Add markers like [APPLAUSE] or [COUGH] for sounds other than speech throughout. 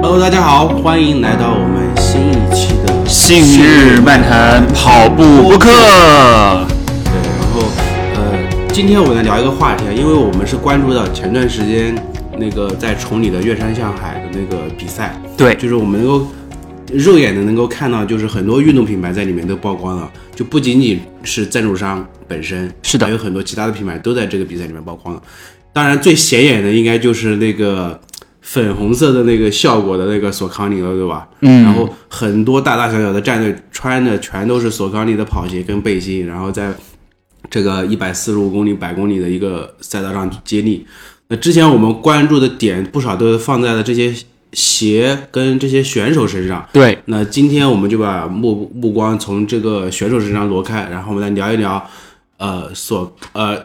Hello，大家好，欢迎来到我们新一期的《信日漫谈跑步播客》。对，然后呃，今天我们来聊一个话题啊，因为我们是关注到前段时间那个在崇礼的越山向海的那个比赛，对，就是我们能够肉眼的能够看到，就是很多运动品牌在里面都曝光了，就不仅仅是赞助商本身，是的还有很多其他的品牌都在这个比赛里面曝光了。当然，最显眼的应该就是那个粉红色的那个效果的那个索康尼了，对吧？嗯然后很多大大小小的战队穿的全都是索康尼的跑鞋跟背心，然后在这个一百四十五公里、百公里的一个赛道上去接力。那之前我们关注的点不少都放在了这些鞋跟这些选手身上。对，那今天我们就把目目光从这个选手身上挪开，然后我们来聊一聊，呃，索呃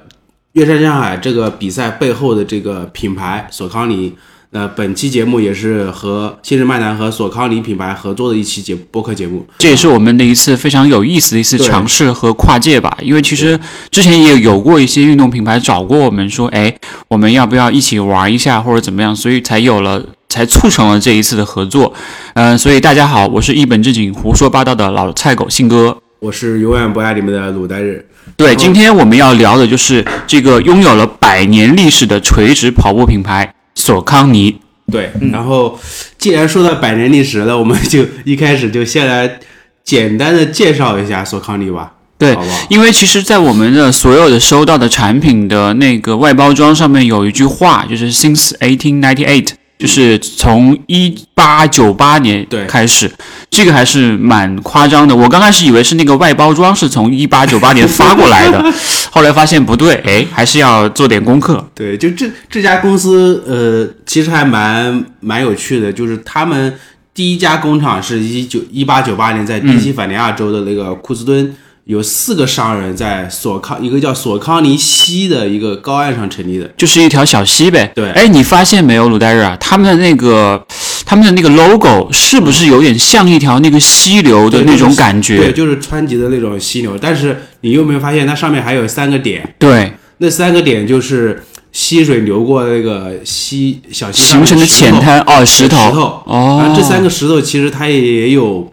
岳山向海这个比赛背后的这个品牌索康尼。那本期节目也是和新日漫谈和索康尼品牌合作的一期节播客节目。这也是我们的一次非常有意思的一次尝试和跨界吧。因为其实之前也有过一些运动品牌找过我们说，哎，我们要不要一起玩一下或者怎么样，所以才有了。才促成了这一次的合作，嗯、所以大家好，我是一本正经胡说八道的老菜狗信哥。我是永远不爱你们的鲁代日。对，今天我们要聊的就是这个拥有了百年历史的垂直跑步品牌索康尼。对，然后既然说到百年历史了，我们就一开始就先来简单的介绍一下索康尼吧，对好不好？因为其实，在我们的所有的收到的产品的那个外包装上面有一句话，就是 since 1898，就是从一八九八年对开始，这个还是蛮夸张的。我刚开始以为是那个外包装是从一八九八年发过来的，后来发现不对，[LAUGHS] 哎，还是要做点功课。对，就这这家公司，呃，其实还蛮蛮有趣的，就是他们第一家工厂是一九一八九八年在宾夕法尼亚州的那个库斯敦，有四个商人在索康一个叫索康尼西的一个高岸上成立的。就是一条小溪呗。对哎，你发现没有，鲁代日啊，他们的那个，他们的那个 logo 是不是有点像一条那个溪流的那种感觉？对，就是川崎的那种溪流，但是你有没有发现它上面还有三个点？对那三个点就是溪水流过那个溪小溪形成的浅滩哦，石头石头哦然后这三个石头其实它也有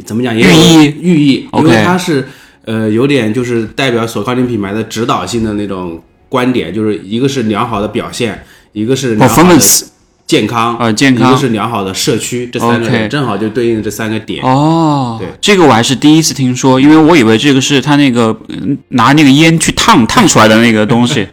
怎么讲，寓意寓意，因为它是呃有点就是代表索康尼品牌的指导性的那种观点，就是一个是良好的表现，一个是良好的 performance 健康，呃健康一个是良好的社区，这三个点正好就对应这三个点。哦，对，这个我还是第一次听说，因为我以为这个是他那个嗯拿那个烟去烫烫出来的那个东西。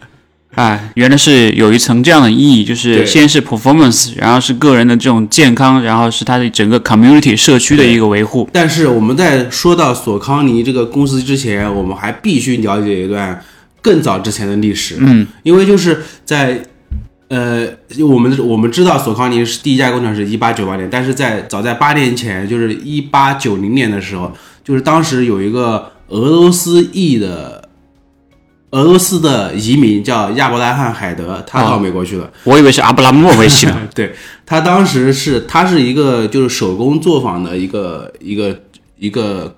哎，原来是有一层这样的意义，就是先是 performance，然后是个人的这种健康，然后是它的整个 community 社区的一个维护。但是我们在说到索康尼这个公司之前，我们还必须了解一段更早之前的历史。嗯，因为就是在呃，我们我们知道索康尼是第一家工厂是一八九八年，但是在早在八年前，就是一八九零年的时候，就是当时有一个俄罗斯裔的俄罗斯的移民叫亚伯拉罕·海德，他到美国去了。我以为是阿布拉莫维奇呢。[LAUGHS] 对他当时是他是一个就是手工作坊的一个一个一个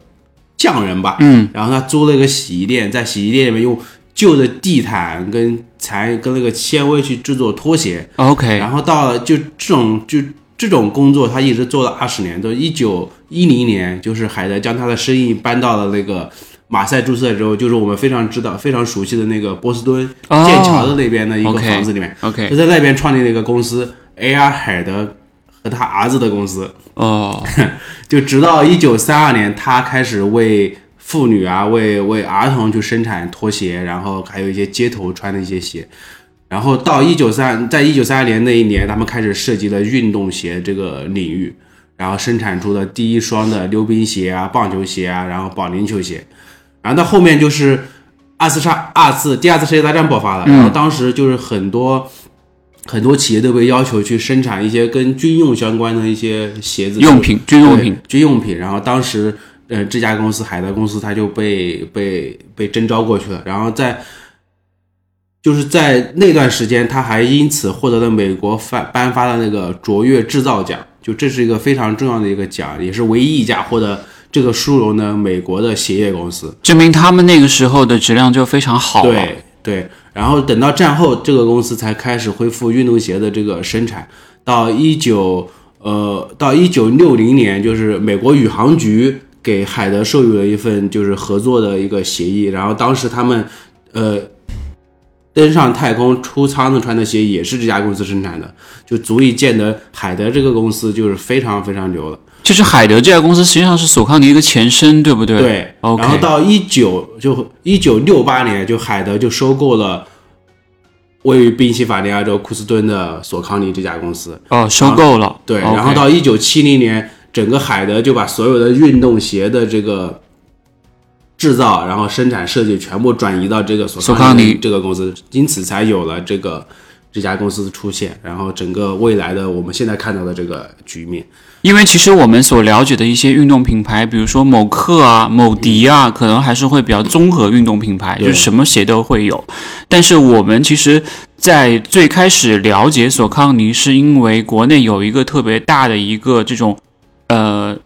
匠人吧，嗯，然后他租了一个洗衣店，在洗衣店里面用旧的地毯跟材跟那个纤维去制作拖鞋，OK，然后到了就这种就这种工作，他一直做了二十年，到一九一零年，就是海德将他的生意搬到了那个马赛注册之后，就是我们非常知道、非常熟悉的那个波士顿哦剑桥的那边的一个房子里面。OK，就在那边创立了一个公司，A.R. 海德和他儿子的公司。哦，[LAUGHS] 就直到一九三二年，他开始为妇女啊、为为儿童去生产拖鞋，然后还有一些街头穿的一些鞋。然后到一九三，在一九三二年那一年，他们开始涉及了运动鞋这个领域，然后生产出了第一双的溜冰鞋啊、棒球鞋啊，然后保龄球鞋。然后到后面就是二次差二次第二次世界大战爆发了，然后当时就是很多很多企业都被要求去生产一些跟军用相关的一些鞋子用品军用品军用品。然后当时呃这家公司海德公司它就被被被征召过去了，然后在。就是在那段时间，他还因此获得了美国发颁发的那个卓越制造奖，就这是一个非常重要的一个奖，也是唯一一家获得这个殊荣呢美国的鞋业公司。证明他们那个时候的质量就非常好了。对对，然后等到战后，这个公司才开始恢复运动鞋的这个生产。到一九呃，到一九六零年，就是美国宇航局给海德授予了一份就是合作的一个协议，然后当时他们呃登上太空出舱的穿的鞋也是这家公司生产的，就足以见得海德这个公司就是非常非常牛了。就是海德这家公司实际上是索康尼一个前身，对不对？对。OK 然后到一九就一九六八年，就海德就收购了位于宾夕法尼亚州库斯敦的索康尼这家公司。哦，收购了。对然后到一九七零年，整个海德就把所有的运动鞋的这个制造，然后生产设计全部转移到这个索索康尼这个公司，因此才有了这个这家公司的出现，然后整个未来的我们现在看到的这个局面。因为其实我们所了解的一些运动品牌，比如说某克啊、某迪啊，可能还是会比较综合运动品牌，就是什么鞋都会有。但是我们其实，在最开始了解索康尼，是因为国内有一个特别大的一个这种呃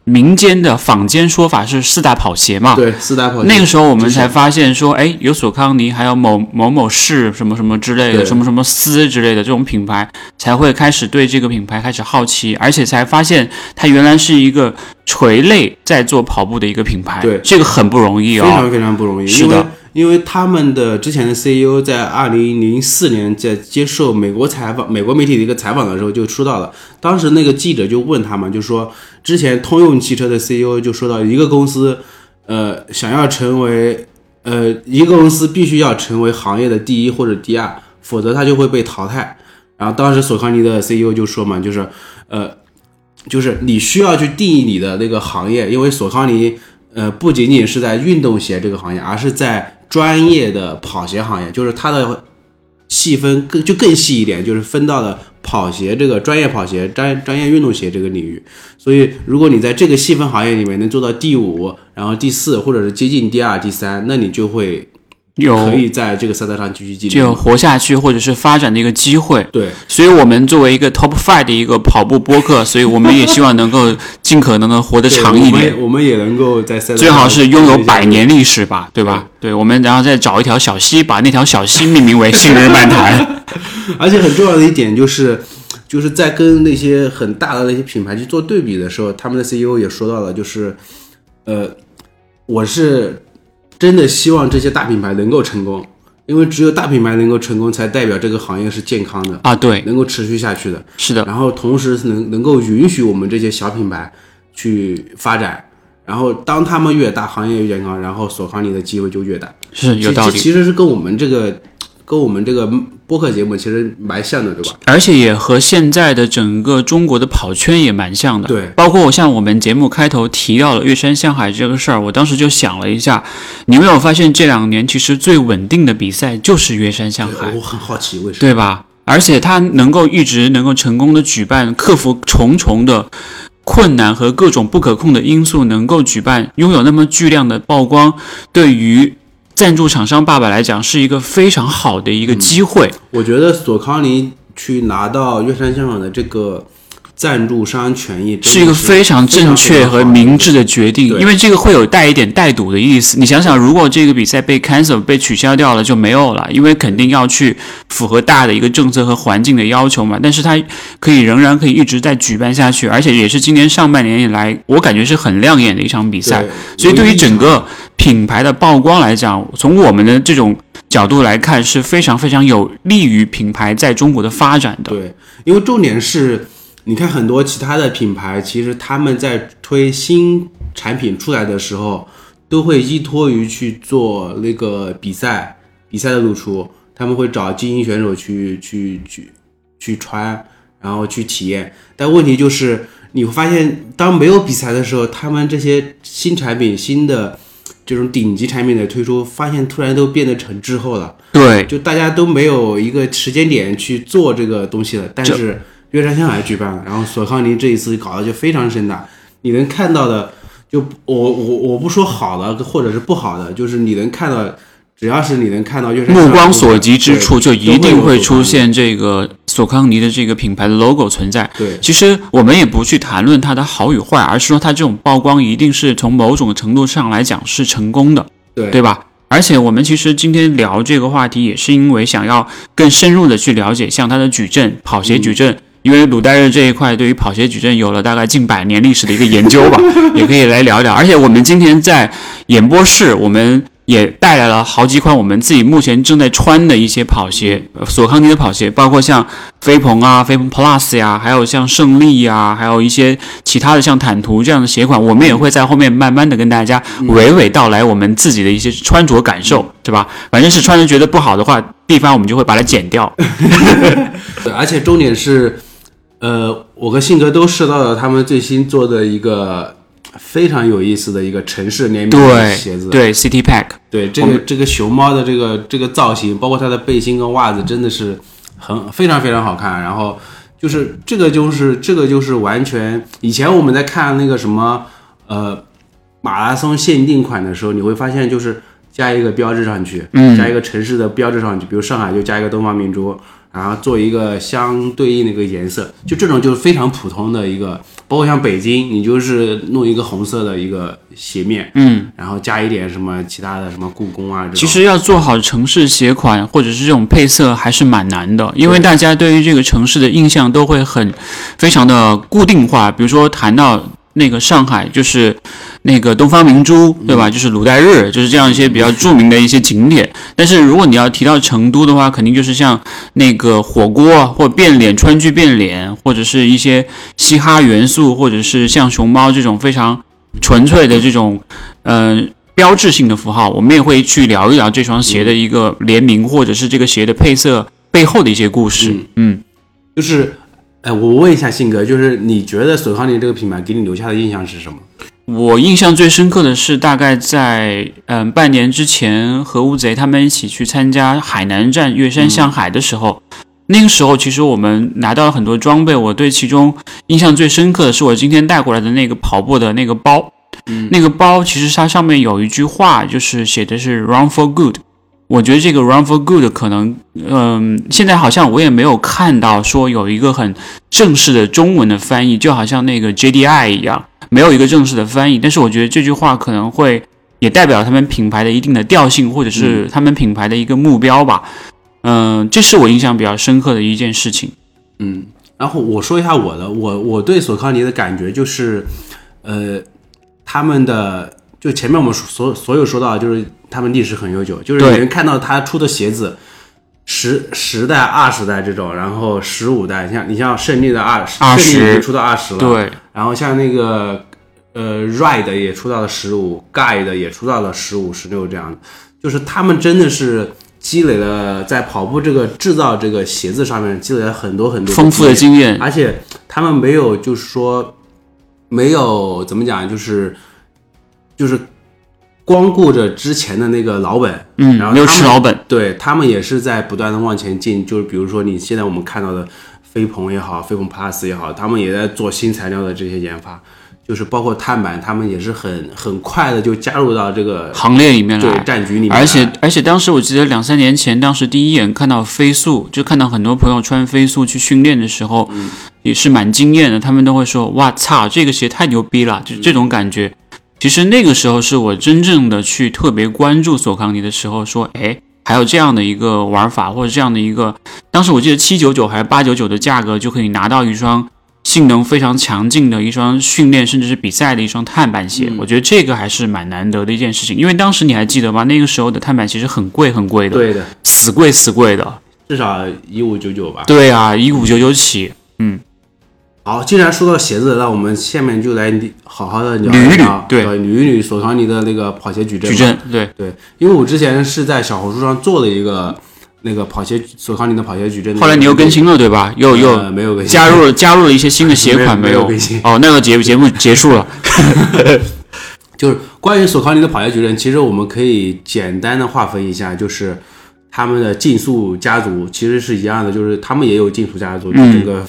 民间的坊间说法是四大跑鞋嘛。对，四大跑鞋那个时候我们才发现说，哎，有索康尼，还有某某某市什么什么之类的，什么什么丝之类的这种品牌，才会开始对这个品牌开始好奇，而且才发现它原来是一个垂类在做跑步的一个品牌。对这个很不容易哦。非常非常不容易，是的因为他们的之前的 CEO 在二零零四年在接受美国采访、美国媒体的一个采访的时候就说到了，当时那个记者就问他们，就说之前通用汽车的 CEO 就说到一个公司，呃，想要成为呃一个公司必须要成为行业的第一或者第二，否则它就会被淘汰。然后当时索康尼的 CEO 就说嘛，就是呃，就是你需要去定义你的那个行业，因为索康尼呃不仅仅是在运动鞋这个行业，而是在专业的跑鞋行业，就是它的细分更就更细一点，就是分到了跑鞋这个专业跑鞋、专专业运动鞋这个领域。所以，如果你在这个细分行业里面能做到第五，然后第四，或者是接近第二、第三，那你就会可以在这个赛道上继续进就有争。活下去或者是发展的一个机会。对，所以，我们作为一个 Top Five 的一个跑步播客，[LAUGHS] 所以我们也希望能够尽可能的活得长一点。我们我们也能够在赛道最好是拥有百年历史吧，对吧？对，我们然后再找一条小溪，把那条小溪命名为“信日漫谈而且很重要的一点就是，就是在跟那些很大的那些品牌去做对比的时候，他们的 CEO 也说到了，就是，呃，我是真的希望这些大品牌能够成功，因为只有大品牌能够成功，才代表这个行业是健康的”，啊，对，能够持续下去的。是的，然后同时能能够允许我们这些小品牌去发展。然后当他们越大，行业越健康，然后索康尼的机会就越大。是有道理，其其实是跟我们这个跟我们这个播客节目其实蛮像的，对吧？而且也和现在的整个中国的跑圈也蛮像的。对，包括我像我们节目开头提到了岳山向海这个事儿，我当时就想了一下，你有没有发现这两年其实最稳定的比赛就是岳山向海？我很好奇为什么？对吧？而且它能够一直能够成功的举办，克服重重的困难和各种不可控的因素，能够举办，拥有那么巨量的曝光，对于赞助厂商爸爸来讲是一个非常好的一个机会。我觉得索康尼去拿到月山香港的这个赞助商权益，是一个非常正确和明智的决定，因为这个会有带一点带赌的意思。你想想，如果这个比赛被 cancel 被取消掉了，就没有了，因为肯定要去符合大的一个政策和环境的要求嘛。但是它可以仍然可以一直在举办下去，而且也是今年上半年以来，我感觉是很亮眼的一场比赛。所以对于整个品牌的曝光来讲，从我们的这种角度来看，是非常非常有利于品牌在中国的发展的。对，因为重点是，你看很多其他的品牌，其实他们在推新产品出来的时候，都会依托于去做那个比赛，比赛的露出，他们会找精英选手去去去去穿，然后去体验。但问题就是，你会发现，当没有比赛的时候，他们这些新产品、新的这种顶级产品的推出，发现突然都变得成滞后了。对，就大家都没有一个时间点去做这个东西了，但是岳山向海举办了，然后索康尼这一次搞得就非常盛大，你能看到的，就我我我不说好的或者是不好的，就是你能看到，只要是你能看到目光所及之处，就一定会出。现这个索康尼的这个品牌的 logo 存在。对其实我们也不去谈论它的好与坏，而是说它这种曝光一定是从某种程度上来讲是成功的，对对吧？而且我们其实今天聊这个话题，也是因为想要更深入的去了解像它的矩阵、跑鞋矩阵。因为鲁代日这一块对于跑鞋矩阵有了大概近百年历史的一个研究吧，[LAUGHS] 也可以来聊一聊。而且我们今天在演播室，我们也带来了好几款我们自己目前正在穿的一些跑鞋，呃索康尼的跑鞋，包括像飞鹏啊、飞鹏 Plus 呀，还有像胜利呀，还有一些其他的像坦途这样的鞋款，我们也会在后面慢慢的跟大家娓娓道来我们自己的一些穿着感受，对吧？反正是穿着觉得不好的话，地方我们就会把它剪掉。[LAUGHS] 对，而且重点是，呃，我和信哥都试到了他们最新做的一个非常有意思的一个城市联名的对鞋子。对，City Pack，对，这个这个熊猫的这个这个造型，包括它的背心跟袜子，真的是很非常非常好看。然后就是这个就是这个就是完全以前我们在看那个什么呃马拉松限定款的时候，你会发现就是加一个标志上去，嗯加一个城市的标志上去，比如上海就加一个东方明珠，然后做一个相对应的一个颜色，就这种就是非常普通的一个，包括像北京，你就是弄一个红色的一个鞋面，嗯，然后加一点什么其他的什么故宫啊，其实要做好城市鞋款或者是这种配色还是蛮难的，因为大家对于这个城市的印象都会很非常的固定化。比如说谈到那个上海，就是那个东方明珠，对吧？就是鲁代日，就是这样一些比较著名的一些景点。但是如果你要提到成都的话，肯定就是像那个火锅或变脸川剧变脸，或者是一些嘻哈元素，或者是像熊猫这种非常纯粹的这种，嗯、标志性的符号，我们也会去聊一聊这双鞋的一个联名，或者是这个鞋的配色背后的一些故事。嗯，就是，哎，我问一下信哥，就是你觉得索康尼这个品牌给你留下的印象是什么？我印象最深刻的是，大概在嗯半年之前，和乌贼他们一起去参加海南站越山向海的时候，那个时候其实我们拿到了很多装备，我对其中印象最深刻的是我今天带过来的那个跑步的那个包。那个包其实它上面有一句话，就是写的是 “Run for Good”。我觉得这个 “Run for Good” 可能，嗯，现在好像我也没有看到说有一个很正式的中文的翻译，就好像那个 JDI 一样，没有一个正式的翻译。但是我觉得这句话可能会也代表他们品牌的一定的调性，或者是他们品牌的一个目标吧。嗯，这是我印象比较深刻的一件事情。嗯，然后我说一下我的，我我对索康尼的感觉就是，呃，他们的就前面我们所所有说到，就是他们历史很悠久，就是对。你能看到他出的鞋子。十十代、二十代这种，然后十五代，像你像胜利的二20胜利已经出到二十了，对，然后像那个呃 Ride 也出到了十五，Guide 也出到了十五、十六这样的，就是他们真的是积累了在跑步这个制造这个鞋子上面积累了很多很多丰富的经经验，而且他们没有就是说没有怎么讲，就是就是光顾着之前的那个老本，嗯然，后没有吃老本。对他们也是在不断的往前进，就是比如说你现在我们看到的飞鹏也好，飞鹏 Plus 也好，他们也在做新材料的这些研发，就是包括碳板，他们也是很很快的就加入到这个行列里面对，战局里面，而且而且当时我记得两三年前，当时第一眼看到飞速，就看到很多朋友穿飞速去训练的时候，也是蛮惊艳的。他们都会说：“哇操，这个鞋太牛逼了！”就这种感觉。其实那个时候是我真正的去特别关注索康尼的时候，说：“哎，还有这样的一个玩法，或者这样的一个……当时我记得七九九还是八九九的价格就可以拿到一双。”性能非常强劲的一双训练甚至是比赛的一双碳板鞋，我觉得这个还是蛮难得的一件事情。因为当时你还记得吗？那个时候的碳板其实很贵很贵的，对的，死贵死贵的。至少一五九九吧。对啊，一五九九起，嗯，好，既然说到鞋子，那我们下面就来好好的聊捋一捋对捋一捋索康尼的那个跑鞋矩阵。矩阵对，对，因为我之前是在小红书上做了一个那个跑鞋索康尼的跑鞋矩阵后来你又更新了对吧？又又呃没有更新，加入了 [LAUGHS] 加入了一些新的鞋款没有没有有更新？哦，那个节节目结束了。[LAUGHS] [LAUGHS] 就是关于索康尼的跑鞋矩阵，其实我们可以简单的划分一下，就是他们的竞速家族其实是一样的，就是他们也有竞速家族，这个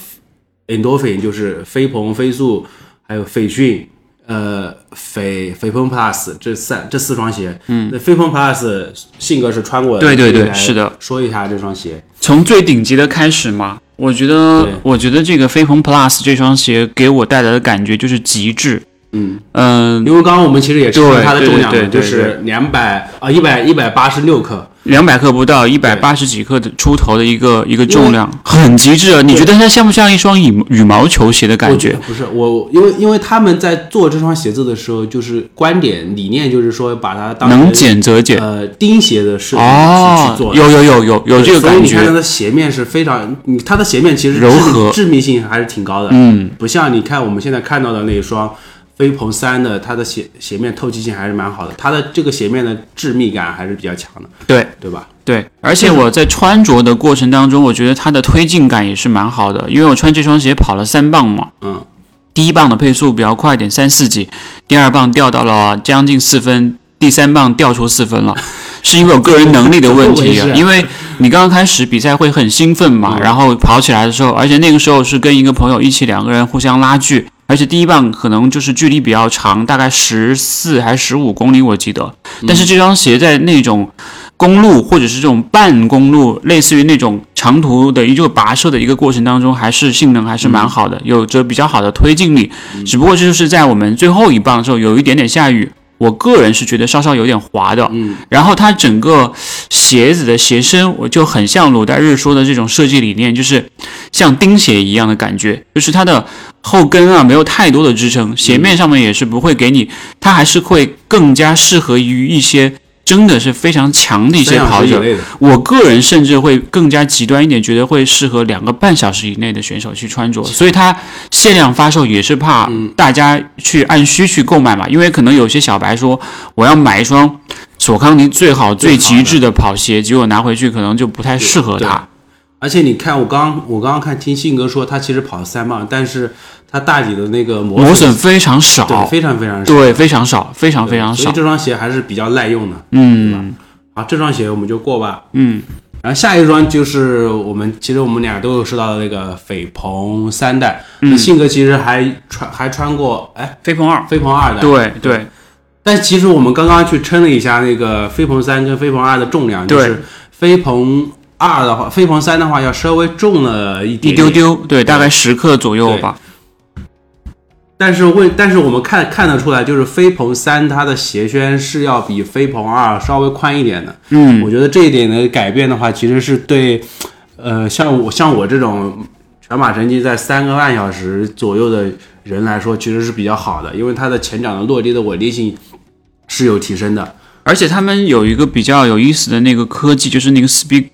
Endorphin 就是飞鹏、飞速，还有斐讯。呃，斐斐鹏 Plus 这三这四双鞋，嗯，那飞鹏 Plus 性格是穿过的，对对对是的，说一下这双鞋，从最顶级的开始嘛，我觉得，我觉得这个飞鹏 Plus 这双鞋给我带来的感觉就是极致。嗯，嗯、因为刚刚我们其实也称了它的重量就是两百啊一百一百八十六克。两百克不到，一百八十几克的出头的一个一个重量，很极致啊！你觉得它像不像一双羽羽毛球鞋的感觉？不是我，因为因为他们在做这双鞋子的时候，就是观点理念就是说把它当能减则减。呃钉鞋的设计去哦去做，有有有有有这个感所以你看它，的鞋面是非常，你它的鞋面其实柔和。致密性还是挺高的，嗯，不像你看我们现在看到的那一双飞鹏三的，它的鞋鞋面透气性还是蛮好的，它的这个鞋面的致密感还是比较强的，对。对吧？对，而且我在穿着的过程当中，我觉得它的推进感也是蛮好的，因为我穿这双鞋跑了三磅嘛，嗯，第一棒的配速比较快一点，三四几，第二棒掉到了将近四分，第三棒掉出四分了，[LAUGHS] 是因为我个人能力的问题因为你刚刚开始比赛会很兴奋嘛，嗯。然后跑起来的时候，而且那个时候是跟一个朋友一起两个人互相拉锯，而且第一棒可能就是距离比较长，大概十四还是十五公里我记得，但是这双鞋在那种。公路或者是这种半公路，类似于那种长途的一个跋涉的一个过程当中，还是性能还是蛮好的，有着比较好的推进力。只不过这就是在我们最后一棒的时候有一点点下雨，我个人是觉得稍稍有点滑的。嗯，然后它整个鞋子的鞋身，我就很像鲁代日说的这种设计理念，就是像钉鞋一样的感觉，就是它的后跟啊没有太多的支撑，鞋面上面也是不会给你，它还是会更加适合于一些。真的是非常强的一些跑者，我个人甚至会更加极端一点，觉得会适合两个半小时以内的选手去穿着，所以它限量发售也是怕大家去按需去购买嘛，因为可能有些小白说我要买一双索康尼最好最极致的跑鞋，结果拿回去可能就不太适合他。而且你看，我刚我刚刚看听信哥说，他其实跑了三磅，但是他大底的那个磨磨损非常少，对非常非常少，对非常少，非常非常少。所以。这双鞋还是比较耐用的。嗯。好，这双鞋我们就过吧。嗯，然后下一双就是我们其实我们俩都有收到的那个飞鹏三代，嗯、信哥其实还穿还穿过哎飞鹏二，飞鹏二代，对对。但其实我们刚刚去称了一下那个飞鹏三跟飞鹏二的重量，就对是飞鹏二的话，飞鹏三的话要稍微重了一点一丢丢，对，大概十克左右吧。但是问，但是我们看看得出来，就是飞鹏三它的鞋楦是要比飞鹏二稍微宽一点的。嗯，我觉得这一点的改变的话，其实是对，呃，像我像我这种全马成绩在三个半小时左右的人来说，其实是比较好的，因为它的前掌的落地的稳定性是有提升的。而且他们有一个比较有意思的那个科技，就是那个 speed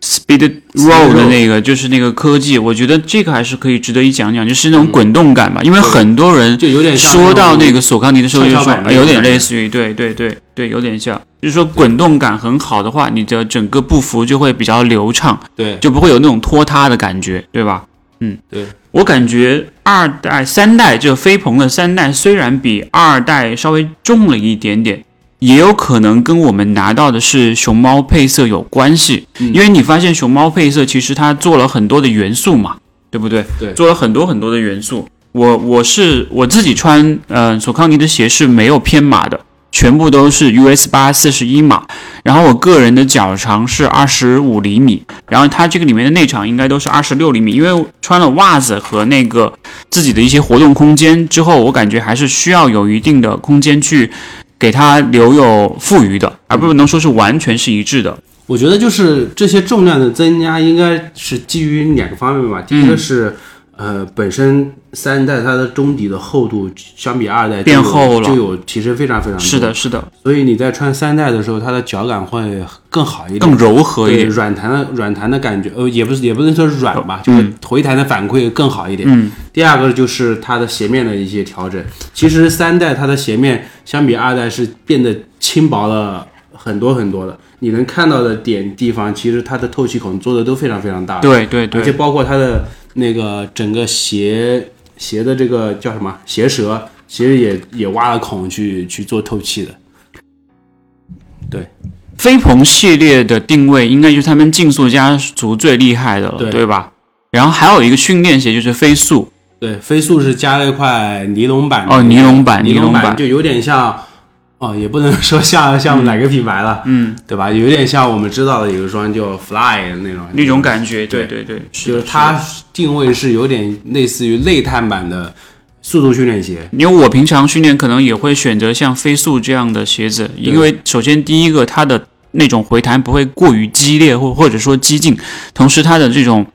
speed roll 的那个，就是那个科技，我觉得这个还是可以值得一讲讲，就是那种滚动感吧。因为很多人就有点像说到那个索康尼的时候，就说有点类似于，对对对对，有点像，就是说滚动感很好的话，你的整个步幅就会比较流畅，对。就不会有那种拖沓的感觉，对吧？嗯，对，我感觉二代、三代这个飞鹏的三代虽然比二代稍微重了一点点，也有可能跟我们拿到的是熊猫配色有关系，因为你发现熊猫配色其实它做了很多的元素嘛，对不对？对做了很多很多的元素。我我是我自己穿，呃，索康尼的鞋是没有偏码的，全部都是 US 八四十一码。然后我个人的脚长是二十五厘米，然后它这个里面的内长应该都是二十六厘米，因为穿了袜子和那个自己的一些活动空间之后，我感觉还是需要有一定的空间去给它留有富余的，而不能说是完全是一致的。我觉得就是这些重量的增加，应该是基于两个方面吧。第一个是，呃，本身三代它的中底的厚度相比二代变厚了就有提升非常非常多。是的，，是的，所以你在穿三代的时候，它的脚感会更好一点，更柔和一点。软弹的软弹的感觉，呃，也不是也不能说软吧，就是回弹的反馈更好一点。嗯，第二个就是它的鞋面的一些调整。其实三代它的鞋面相比二代是变得轻薄了很多很多的。你能看到的点地方，其实它的透气孔做的都非常非常大，，对对对。而且，包括它的那个整个鞋鞋的这个叫什么？鞋舌，其实也也挖了孔去去做透气的。对，飞鹏系列的定位应该就是他们竞速家族最厉害的了，对。对吧？然后还有一个训练鞋就是飞速，对，飞速是加了一块尼龙板的哦尼龙板尼尼龙板板。就有点像，哦，也不能 [LAUGHS] 说像像哪个品牌了，嗯，对吧？有点像我们知道的有一双叫 Fly 的那种那种感觉，对对对对，就是它定位是有点类似于内碳版的速度训练鞋。因为我平常训练可能也会选择像飞速这样的鞋子，因为首先第一个它的那种回弹不会过于激烈或或者说激进，同时它的这种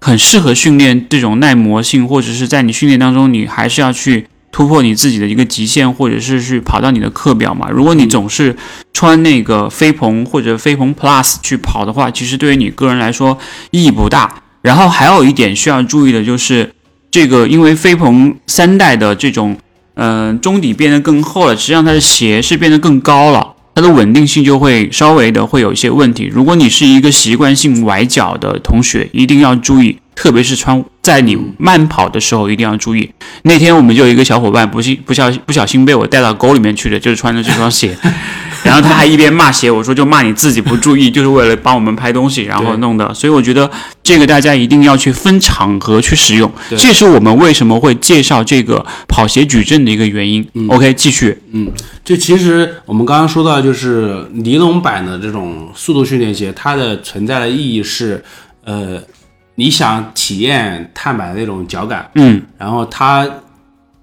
很适合训练这种耐磨性，或者是在你训练当中你还是要去突破你自己的一个极限，或者是去跑到你的课表嘛。如果你总是穿那个飞鹏或者飞鹏 Plus 去跑的话，其实对于你个人来说意义不大。然后还有一点需要注意的就是。这个因为飞鹏三代的这种，嗯，中底变得更厚了，实际上它的鞋是变得更高了，它的稳定性就会稍微的会有一些问题。如果你是一个习惯性崴脚的同学，一定要注意，特别是穿在你慢跑的时候一定要注意。那天我们就有一个小伙伴不幸不小心不小心被我带到沟里面去的，就是穿着这双鞋。然后他还一边骂鞋，我说就骂你自己不注意，[LAUGHS] 就是为了帮我们拍东西，然后弄的。所以我觉得这个大家一定要去分场合去使用，这是我们为什么会介绍这个跑鞋矩阵的一个原因。嗯 OK，继续。嗯，就其实我们刚刚说到，就是尼龙版的这种速度训练鞋，它的存在的意义是，呃，你想体验碳板的那种脚感，嗯，然后它。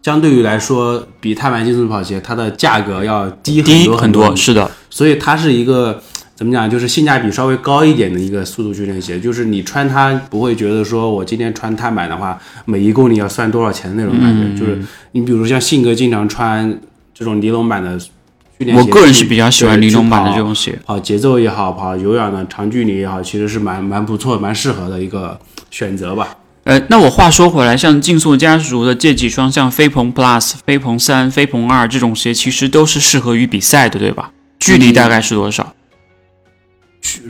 相对于来说，比碳板竞速跑鞋它的价格要低很多很多，是的。所以它是一个怎么讲，就是性价比稍微高一点的一个速度训练鞋。就是你穿它不会觉得说我今天穿碳板的话，每一公里要算多少钱的那种感觉。就是你比如像信哥经常穿这种尼龙版的训练鞋，我个人是比较喜欢尼龙版的这种鞋，跑节奏也好，跑有氧的长距离也好，其实是蛮蛮不错、蛮适合的一个选择吧。呃，那我话说回来，像竞速家族的这几双，像飞鹏 Plus、飞鹏三、飞鹏二这种鞋，其实都是适合于比赛的，对吧？距离大概是多少？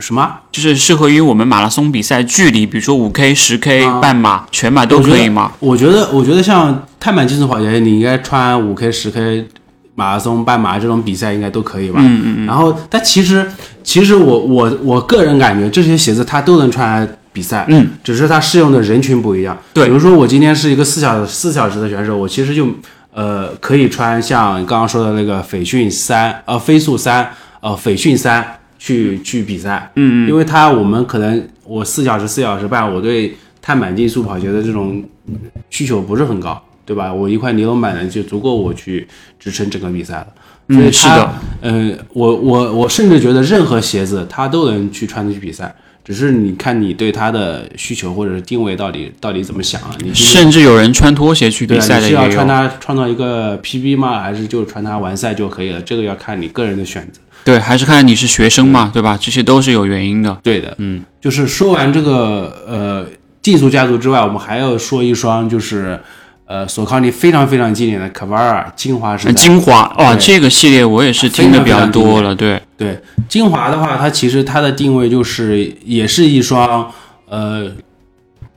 什么？就是适合于我们马拉松比赛距离，比如说五 K、十 K、半马、全马都可以吗？我觉得，我觉得像碳板竞速跑鞋，你应该穿五 K、十 K、马拉松、半马这种比赛应该都可以吧？嗯嗯嗯。然后，但其实，其实我我我个人感觉，这些鞋子它都能穿。比赛，嗯，只是它适用的人群不一样。对，比如说我今天是一个四小四小时的选手，我其实就呃可以穿像刚刚说的那个斐讯三呃飞速三呃斐讯三去去比赛，嗯嗯，因为它我们可能我四小时四小时半，我对碳板竞速跑鞋的这种需求不是很高，对吧？我一块尼龙板的就足够我去支撑整个比赛了。嗯，是的，嗯，我我我甚至觉得任何鞋子它都能去穿去比赛。只是你看你对它的需求或者是定位到底到底怎么想啊？你甚至有人穿拖鞋去比赛的是要穿它创造一个 PB 吗？还是就穿它完赛就可以了？这个要看你个人的选择。对，还是看你是学生嘛，对吧？这些都是有原因的。对的，嗯，就是说完这个呃竞速家族之外，我们还要说一双就是。呃，索康尼非常非常经典的卡瓦尔精华是精华哇，这个系列我也是听的比较多了。对对，精华的话，它其实它的定位就是也是一双呃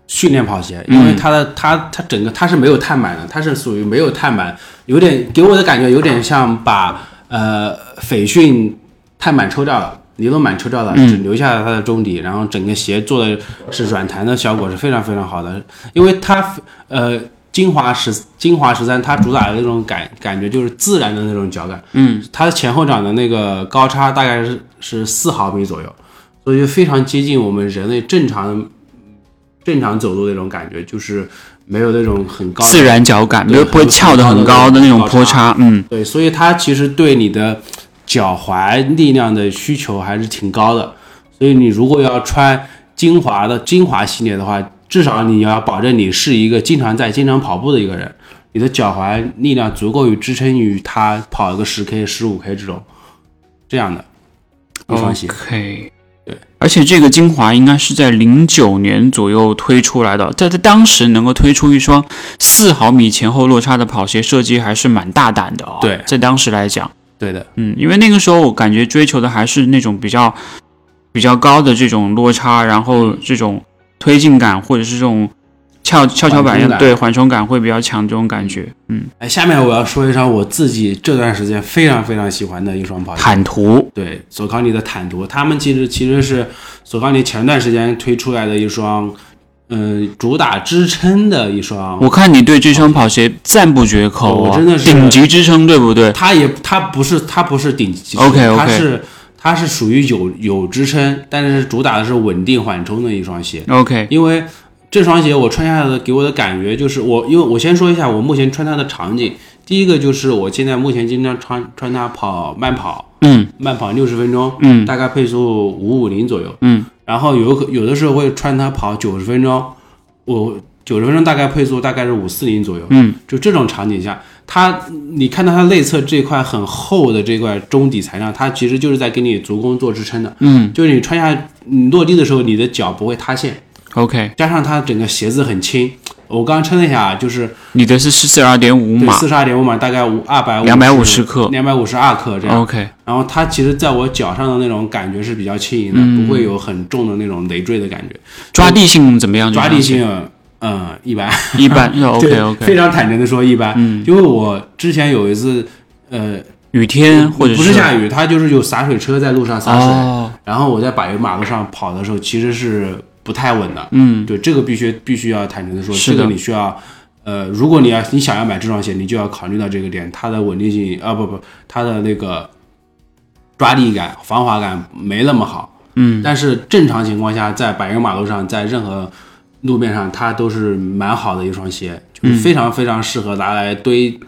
训练跑鞋，因为它的它它整个它是没有碳板的，它是属于没有碳板，有点给我的感觉有点像把呃斐讯碳板抽掉了，尼龙板抽掉了，只留下了它的中底，然后整个鞋做的是软弹的效果是非常非常好的，因为它呃。精华十精华十三，它主打的那种感感觉就是自然的那种脚感，嗯，它的前后掌的那个高差大概是是四毫米左右，所以非常接近我们人类正常正常走路那种感觉，就是没有那种很高自然脚感，没有不会翘的很高的那种坡差，嗯，对，所以它其实对你的脚踝力量的需求还是挺高的，所以你如果要穿精华的精华系列的话。至少你要保证你是一个经常在、经常跑步的一个人，你的脚踝力量足够于支撑于他跑一个十 K、十五 K 这种这样的一双鞋。OK，对，而且这个精华应该是在零九年左右推出来的，在在当时能够推出一双四毫米前后落差的跑鞋，设计还是蛮大胆的哦。对，在当时来讲，对的，嗯，因为那个时候我感觉追求的还是那种比较比较高的这种落差，然后这种。推进感或者是这种跷跷跷板一样，对缓冲感会比较强，这种感觉，嗯。哎，下面我要说一双我自己这段时间非常非常喜欢的一双跑鞋，坦途。对，索康尼的坦途，他们其实其实是索康尼前段时间推出来的一双，嗯，主打支撑的一双。我看你对这双跑鞋赞不绝口，我真的是顶级支撑，对不对？它也它不是它不是顶级，OK OK，它是。它是属于有有支撑，但是主打的是稳定缓冲的一双鞋。OK，因为这双鞋我穿下来的给我的感觉就是我，因为我先说一下我目前穿它的场景。第一个就是我现在目前经常穿穿它跑慢跑，嗯慢跑六十分钟，嗯大概配速五五零左右。嗯然后有可有的时候会穿它跑九十分钟，我九十分钟大概配速大概是五四零左右。嗯就这种场景下，它你看到它内侧这块很厚的这块中底材料，它其实就是在给你足弓做支撑的。嗯就是你穿下你落地的时候，你的脚不会塌陷，，OK，加上它整个鞋子很轻。我刚刚称了一下，就是你的是四十二点五码对四十二点五码，大概五二百250克两百五十二克这样。，OK，然后它其实在我脚上的那种感觉是比较轻盈的，嗯不会有很重的那种累赘的感觉。抓地性怎么样？抓地性，嗯，一般。[LAUGHS] 一般，OK [LAUGHS] OK，非常坦诚的说一般。嗯因为我之前有一次，呃，雨天或者不是下雨，它就是有洒水车在路上洒水，哦，然后我在柏油马路上跑的时候，其实是不太稳的。嗯对，这个必须必须要坦诚的说，的这个你需要，呃，如果你要你想要买这双鞋，你就要考虑到这个点，它的稳定性啊不不，它的那个抓地感、防滑感没那么好。嗯但是正常情况下，在柏油马路上，在任何路面上，它都是蛮好的一双鞋，就是非常非常适合拿来堆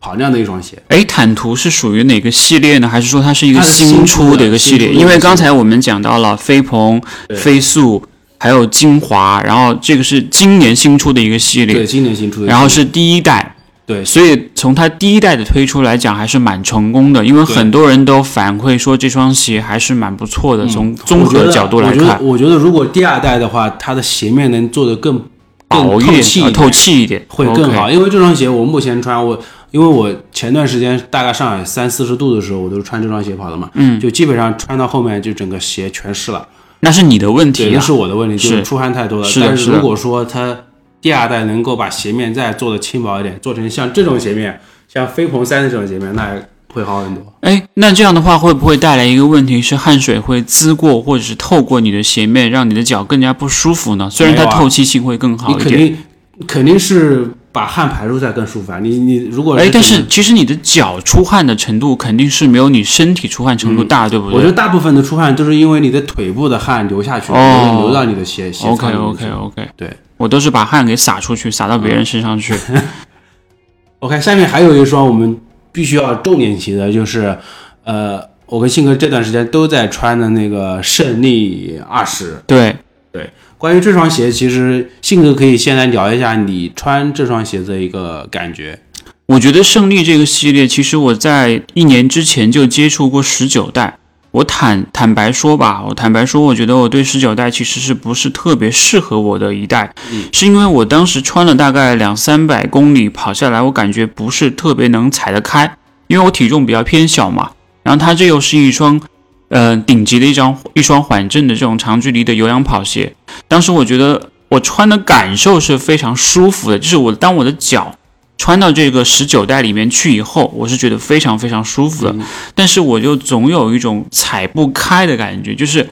跑量的一双鞋。哎，坦途是属于哪个系列呢？还是说它是一个新新出的的一个系列？因为刚才我们讲到了飞鹏、飞速，还有精华，然后这个是今年新出的一个系列对，今年新出的，然后是第一代。对所以从它第一代的推出来讲，还是蛮成功的，因为很多人都反馈说这双鞋还是蛮不错的。从综合角度来我觉得看，我觉得如果第二代的话，它的鞋面能做得更更透气呃透气一点会更好。因为这双鞋我目前穿，我因为我前段时间大概上海三四十度的时候，我都是穿这双鞋跑的嘛，嗯，就基本上穿到后面就整个鞋全湿了。那是你的问，题啊。那是我的问题，就是是出汗太多了。但是如果说它第二代能够把鞋面再做的轻薄一点，做成像这种鞋面，像飞鹏三的这种鞋面，那会好很多。哎，那这样的话会不会带来一个问题是汗水会滋过或者是透过你的鞋面，让你的脚更加不舒服呢？虽然它透气性会更好你肯一点，定肯定是把汗排出来更舒服啊。你你如果哎，但是其实你的脚出汗的程度肯定是没有你身体出汗程度大，对不对我觉得大部分的出汗都是因为你的腿部的汗流下去，哦流流到你的鞋鞋？OK OK OK，对我都是把汗给洒出去，洒到别人身上去。[LAUGHS] OK，下面还有一双我们必须要重点提的，就是呃，我跟信哥这段时间都在穿的那个胜利二十。对对，关于这双鞋，其实信哥可以先来聊一下你穿这双鞋子的一个感觉。我觉得胜利这个系列，其实我在一年之前就接触过十九代。我坦坦白说吧，我坦白说，我觉得我对十九代其实是不是特别适合我的一代，是因为我当时穿了大概两三百公里跑下来，我感觉不是特别能踩得开，因为我体重比较偏小嘛。然后它这又是一双，呃，顶级的一张一双缓震的这种长距离的有氧跑鞋。当时我觉得我穿的感受是非常舒服的，就是我当我的脚穿到这个十九代里面去以后，我是觉得非常非常舒服的。但是我就总有一种踩不开的感觉，就是，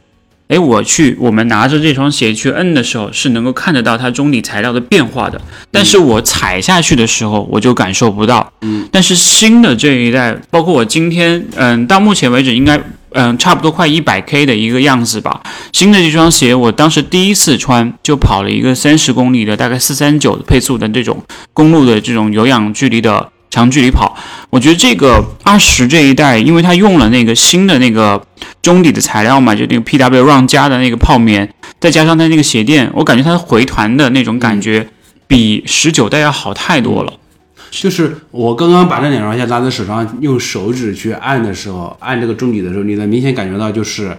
哎，我去我们拿着这双鞋去摁的时候，是能够看得到它中底材料的变化的，但是我踩下去的时候，我就感受不到。嗯，但是新的这一代，包括我今天，嗯，到目前为止应该。嗯，差不多快一百 K 的一个样子吧。新的这双鞋，我当时第一次穿就跑了一个三十公里的，大概四三九的配速的这种公路的这种有氧距离的长距离跑。我觉得这个二十这一代，因为它用了那个新的那个中底的材料嘛，就那个 PW Run 加的那个泡棉，再加上它那个鞋垫，我感觉它回弹的那种感觉比十九代要好太多了。就是我刚刚把这两双鞋拿在手上，用手指去按的时候，按这个中底的时候，你能明显感觉到就是，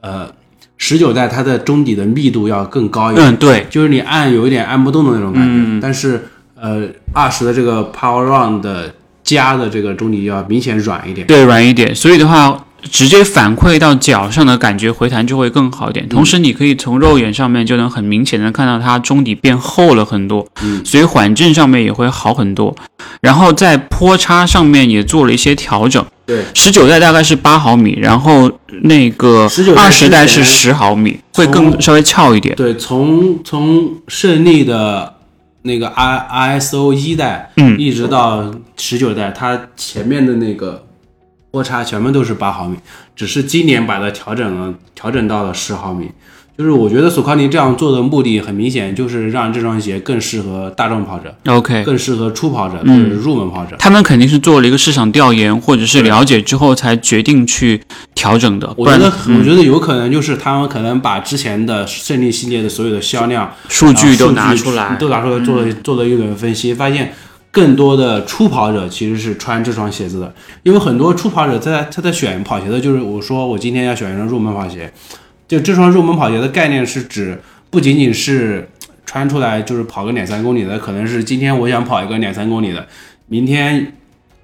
呃，十九代它的中底的密度要更高一点，嗯，对，就是你按有一点按不动的那种感觉。嗯但是呃，二十的这个 Power Run 的加的这个中底要明显软一点。对，软一点。所以的话，直接反馈到脚上的感觉回弹就会更好一点。同时，你可以从肉眼上面就能很明显的看到它中底变厚了很多，嗯所以缓震上面也会好很多。然后在坡差上面也做了一些调整。对，十九代大概是八毫米，然后那个19代二十代是十毫米，会更稍微翘一点。对，从从胜利的那个 I ISO 一代，嗯一直到十九代，它前面的那个波差全部都是八毫米，只是今年把它调整了，调整到了十毫米。就是我觉得索康尼这样做的目的很明显，就是让这双鞋更适合大众跑者，OK，更适合初跑者，嗯或者入门跑者。他们肯定是做了一个市场调研，或者是了解之后才决定去调整的。我觉得，我觉得有可能就是他们可能把之前的胜利系列的所有的销量数据都拿出来，嗯都拿出来做了做了一轮分析，发现更多的初跑者其实是穿这双鞋子的，因为很多初跑者在他在选跑鞋的，就是我说我今天要选一双入门跑鞋，就这双入门跑鞋的概念是指不仅仅是穿出来就是跑个两三公里的，可能是今天我想跑一个两三公里的，明天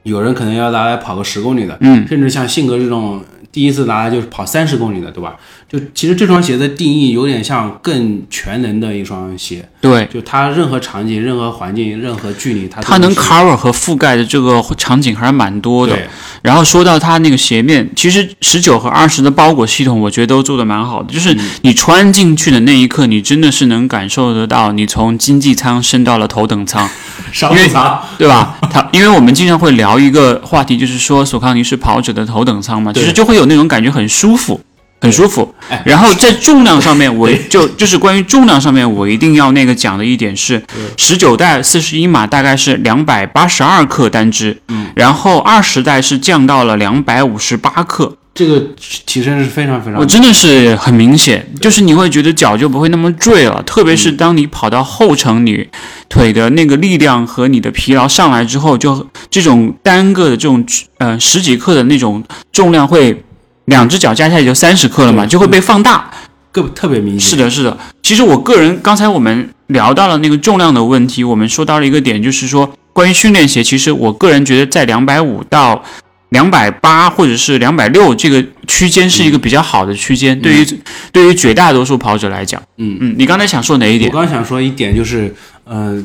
有人可能要拿来跑个十公里的，嗯，甚至像信格这种第一次拿来就是跑三十公里的，对吧？就其实这双鞋的定义有点像更全能的一双鞋，对，就它任何场景、任何环境、任何距离，它它能 cover 和覆盖的这个场景还是蛮多的。然后说到它那个鞋面，其实十九和二十的包裹系统，我觉得都做的蛮好的。就是你穿进去的那一刻，你真的是能感受得到，你从经济舱升到了头等舱，[LAUGHS] 商务舱，对吧？它因为我们经常会聊一个话题，就是说索康尼是跑者的头等舱嘛，其对实就会有那种感觉很舒服。很舒服。哎，然后在重量上面，我 [LAUGHS] 就就是关于重量上面，我一定要那个讲的一点是，十九代四十一码大概是两百八十二克单只，嗯，然后二十代是降到了两百五十八克，这个提升是非常非常我真的是很明显，就是你会觉得脚就不会那么坠了，特别是当你跑到后程，你腿的那个力量和你的疲劳上来之后，就这种单个的这种呃十几克的那种重量会，两只脚加起来也就三十克了嘛，就会被放大。个特别明显。是的，是的。其实我个人刚才我们聊到了那个重量的问题，我们说到了一个点，就是说关于训练鞋，其实我个人觉得在两百五到两百八或者是两百六这个区间是一个比较好的区间，对于对于绝大多数跑者来讲。嗯嗯，你刚才想说哪一点我？刚想说一点就是，呃，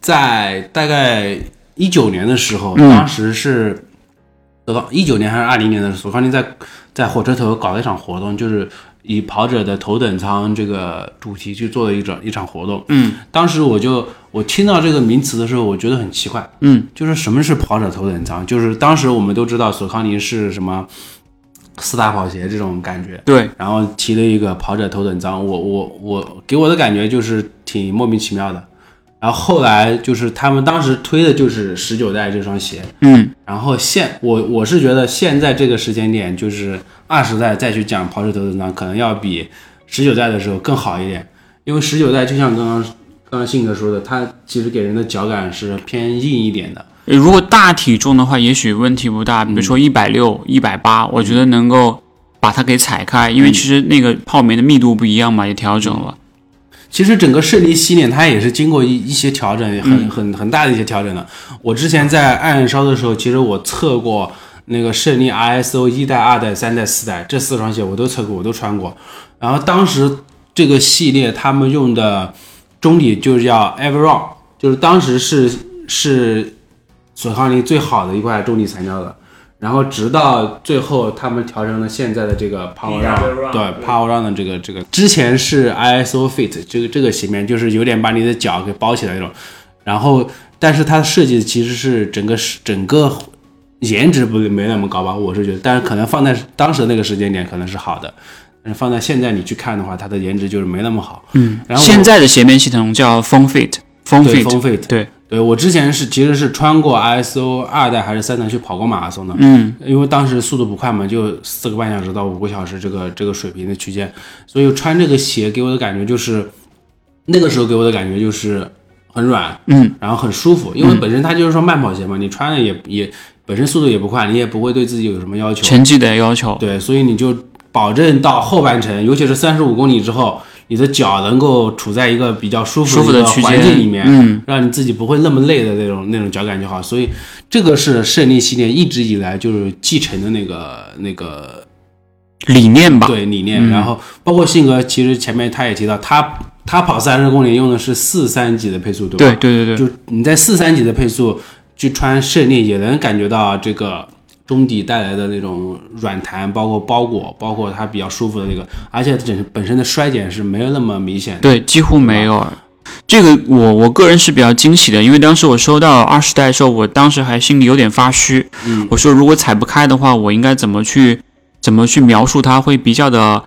在大概一九年的时候，嗯当时是得到一九年还是二零年的时候，索康尼在在火车头搞了一场活动，就是以跑者的头等舱这个主题去做的一种一场活动。嗯当时我就我听到这个名词的时候，我觉得很奇怪，嗯就是什么是跑者头等舱？就是当时我们都知道索康尼是什么四大跑鞋这种感觉，对，然后提了一个跑者头等舱，我我我给我的感觉就是挺莫名其妙的。然后后来就是他们当时推的就是十九代这双鞋，嗯然后现我我是觉得现在这个时间点就是二十代再去讲跑者头等舱，可能要比十九代的时候更好一点，因为十九代就像刚刚刚刚信哥说的，它其实给人的脚感是偏硬一点的。如果大体重的话，也许问题不大，比如说一百六、一百八，我觉得能够把它给踩开，因为其实那个泡棉的密度不一样嘛，也调整了。其实整个胜利系列它也是经过一一些调整，很很很大的一些调整的。我之前在暗烧的时候，其实我测过那个胜利 ISO 一代、二代、三代、四代这四双鞋，我都测过，我都穿过。然后当时这个系列他们用的中底就是叫 Everon，就是当时是是索康尼最好的一块中底材料了。然后直到最后，他们调成了现在的这个 Power Run，对 Power Run 的这个这个，之前是 ISO Fit 这个这个鞋面，就是有点把你的脚给包起来那种。然后，但是它的设计其实是整个是整个颜值不没那么高吧，我是觉得，但是可能放在当时那个时间点可能是好的，但是放在现在你去看的话，它的颜值就是没那么好。嗯，然后现在的鞋面系统叫风 fit，风对 fit，风 Fit，对，对我之前是其实是穿过 ISO 二代还是三代去跑过马拉松的，嗯。因为当时速度不快嘛，就四个半小时到五个小时这个这个水平的区间，所以穿这个鞋给我的感觉就是，那个时候给我的感觉就是很软，嗯，然后很舒服，因为本身它就是说慢跑鞋嘛，你穿了也也本身速度也不快，你也不会对自己有什么要求，成绩的要求。对，所以你就保证到后半程，尤其是三十五公里之后，你的脚能够处在一个比较舒服的环境里面，嗯，让你自己不会那么累的那种那种脚感就好。所以这个是胜利系列一直以来就是继承的那个那个理念吧，对理念。嗯然后包括性格，其实前面他也提到，他他跑三十公里用的是四三级的配速，对吧？对对对对，就你在四三级的配速去穿胜利，也能感觉到这个中底带来的那种软弹，包括包裹，包括它比较舒服的那个，而且整本身的衰减是没有那么明显的。对，几乎没有。这个我我个人是比较惊喜的，因为当时我收到二十代的时候，我当时还心里有点发虚。嗯，我说如果踩不开的话，我应该怎么去怎么去描述它会比较的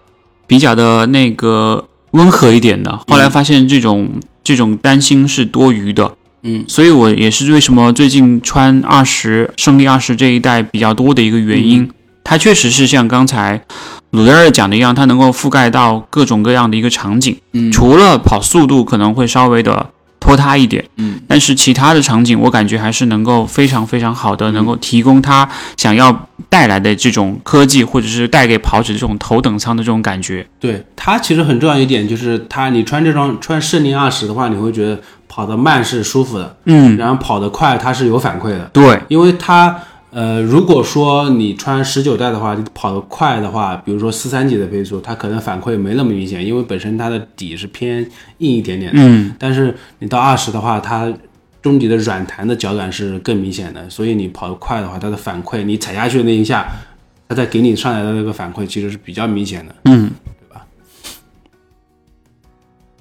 比较的那个温和一点的，后来发现这种、这种担心是多余的。嗯，所以我也是为什么最近穿二十胜利二十这一代比较多的一个原因。它确实是像刚才鲁德尔讲的一样，它能够覆盖到各种各样的一个场景。嗯除了跑速度可能会稍微的拖沓一点，嗯，但是其他的场景我感觉还是能够非常非常好嗯。的，能够提供它想要带来的这种科技，或者是带给跑者这种头等舱的这种感觉。对它其实很重要一点就是它，你穿这双穿圣灵二十的话，你会觉得跑得慢是舒服的，嗯，然后跑得快它是有反馈的，对，因为它呃，如果说你穿十九代的话，你跑得快的话，比如说四三级的配速，它可能反馈没那么明显，因为本身它的底是偏硬一点点的。嗯，但是你到二十的话，它中底的软弹的脚感是更明显的，所以你跑得快的话，它的反馈，你踩下去的那一下，它再给你上来的那个反馈其实是比较明显的。嗯，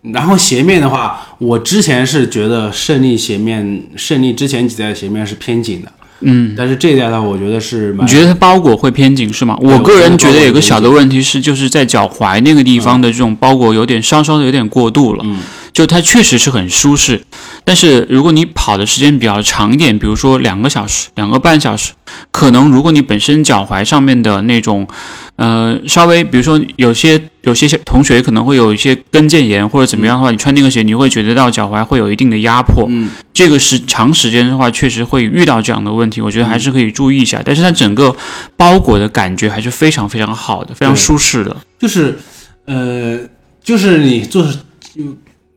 然后鞋面的话，我之前是觉得胜利鞋面，胜利之前几代的鞋面是偏紧的，嗯，但是这一代的话，我觉得是蛮你觉得它包裹会偏紧是吗？我个人觉得有个小的问题是，就是在脚踝那个地方的这种包裹有点稍稍的有点过度了。嗯，就它确实是很舒适，但是如果你跑的时间比较长一点，比如说两个小时、两个半小时，可能如果你本身脚踝上面的那种，呃，稍微比如说有些有些同学可能会有一些跟腱炎或者怎么样的话，你穿那个鞋你会觉得到脚踝会有一定的压迫。嗯，这个是长时间的话，确实会遇到这样的问题，我觉得还是可以注意一下。但是它整个包裹的感觉还是非常非常好的，非常舒适的。就是呃，就是你做有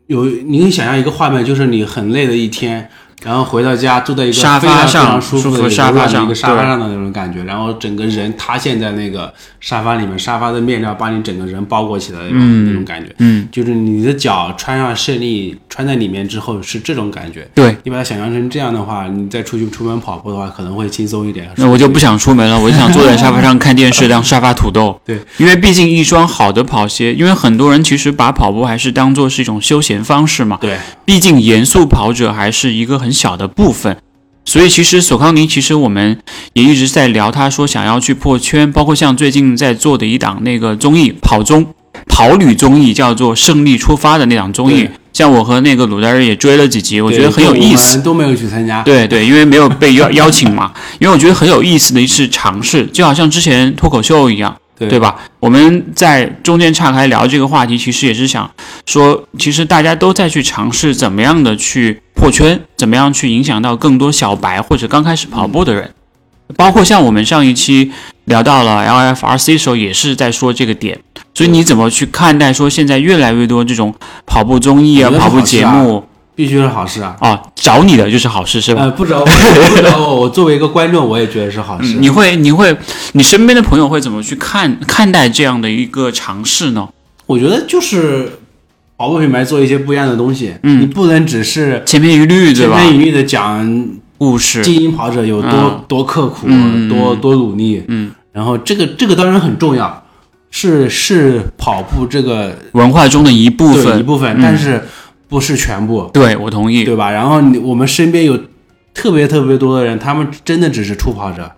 有，你可以想象一个画面，就是你很累的一天。然后回到家，坐在一个沙发上舒服的沙发上一个沙发上的那种感觉，然后整个人塌陷在那个沙发里面，沙发的面料把你整个人包裹起来的那种、嗯那种感觉，嗯，就是你的脚穿上胜利穿在里面之后是这种感觉。对。你把它想象成这样的话，你再出去出门跑步的话，可能会轻松一点。那我就不想出门了，我就想坐在沙发上看电视，[LAUGHS] 当沙发土豆。对，因为毕竟一双好的跑鞋，因为很多人其实把跑步还是当做是一种休闲方式嘛。对，毕竟严肃跑者还是一个很小的部分，所以其实索康尼，其实我们也一直在聊，他说想要去破圈，包括像最近在做的一档那个综艺跑综跑旅综艺，叫做《胜利出发》的那档综艺，像我和那个鲁大人也追了几集，我觉得很有意思。都没有去参加。对对，因为没有被邀邀请嘛，因为我觉得很有意思的一次尝试，就好像之前脱口秀一样，对对吧？我们在中间岔开聊这个话题，其实也是想说，其实大家都在去尝试怎么样的去破圈，怎么样去影响到更多小白或者刚开始跑步的人，包括像我们上一期聊到了 LFRC 的时候，也是在说这个点。所以你怎么去看待说现在越来越多这种跑步综艺啊、跑步节目必须是好事啊！啊，找你的就是好事是吧？呃，不找我，[LAUGHS] 不找我，我作为一个观众，我也觉得是好事。嗯，你会你会你身边的朋友会怎么去看看待这样的一个尝试呢？我觉得就是跑步品牌做一些不一样的东西，嗯。你不能只是千篇一律，对吧？千？篇一律的讲故事，精英跑者有多、嗯。多刻苦，多多努力，嗯，然后这个这个当然很重要，是是跑步这个文化中的一部分，一部分，嗯。但是不是全部，对我同意。对吧？然后你我们身边有特别特别多的人，他们真的只是初跑者，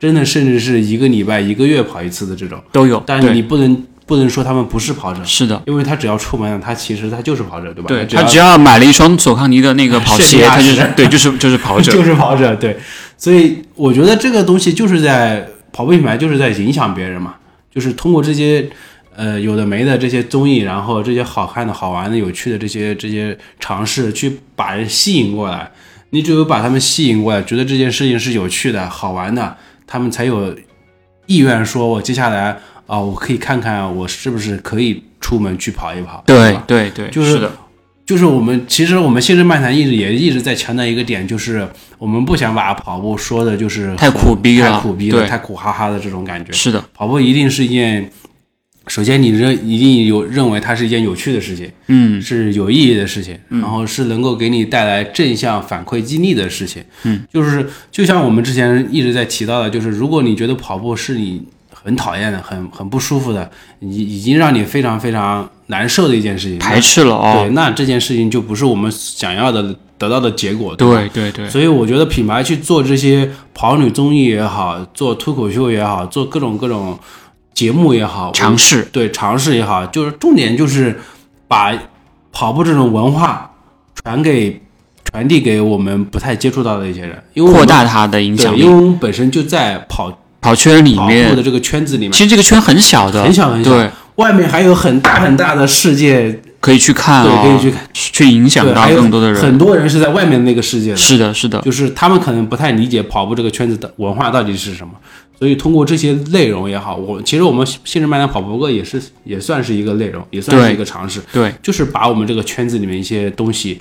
真的甚至是一个礼拜、一个月跑一次的这种，都有，但是你，不能不能说他们不是跑者，是的，因为他只要出门了，他其实他就是跑者，对吧？对他只要买了一双索康尼的那个跑鞋，他就是是对，就是就是跑者，[LAUGHS] 就是跑者，对。所以我觉得这个东西就是在跑步品牌就是在影响别人嘛，就是通过这些呃有的没的这些综艺，然后这些好看的好玩的有趣的这些这些尝试，去把人吸引过来。你只有把他们吸引过来，觉得这件事情是有趣的好玩的，他们才有意愿说，我接下来啊、我可以看看我是不是可以出门去跑一跑，对？对对，就是的，就是我们其实我们新生漫谈一直也一直在强调一个点，就是我们不想把跑步说的就是太苦逼了太苦逼了，太苦哈哈的这种感觉。是的，跑步一定是一件，首先你认一定有认为它是一件有趣的事情，嗯是有意义的事情，然后是能够给你带来正向反馈激励的事情。嗯，就是就像我们之前一直在提到的，就是如果你觉得跑步是你很讨厌的、很很不舒服的，已已经让你非常非常难受的一件事情，排斥了哦对，，那这件事情就不是我们想要的得到的结果，对？对对对，所以我觉得品牌去做这些跑女综艺也好，做脱口秀也好，做各种各种节目也好，尝试对尝试也好，就是重点就是把跑步这种文化传给传递给我们不太接触到的一些人，因为扩大它的影响，力因为。我们本身就在跑跑圈里跑步面的，这个圈子里面。其，实这个圈很小的，很小很小。对，外面还有很大很大的世界，可以去看对，哦，可以去看，去影响对，到更多的人。很多人是在外面那个世界的，是的，是的，就是他们可能不太理解跑步这个圈子的文化到底是什么，所以通过这些内容也好，我其实我们新人麦谈跑步课也是也算是一个内容，也算是一个尝试，对，就是把我们这个圈子里面一些东西，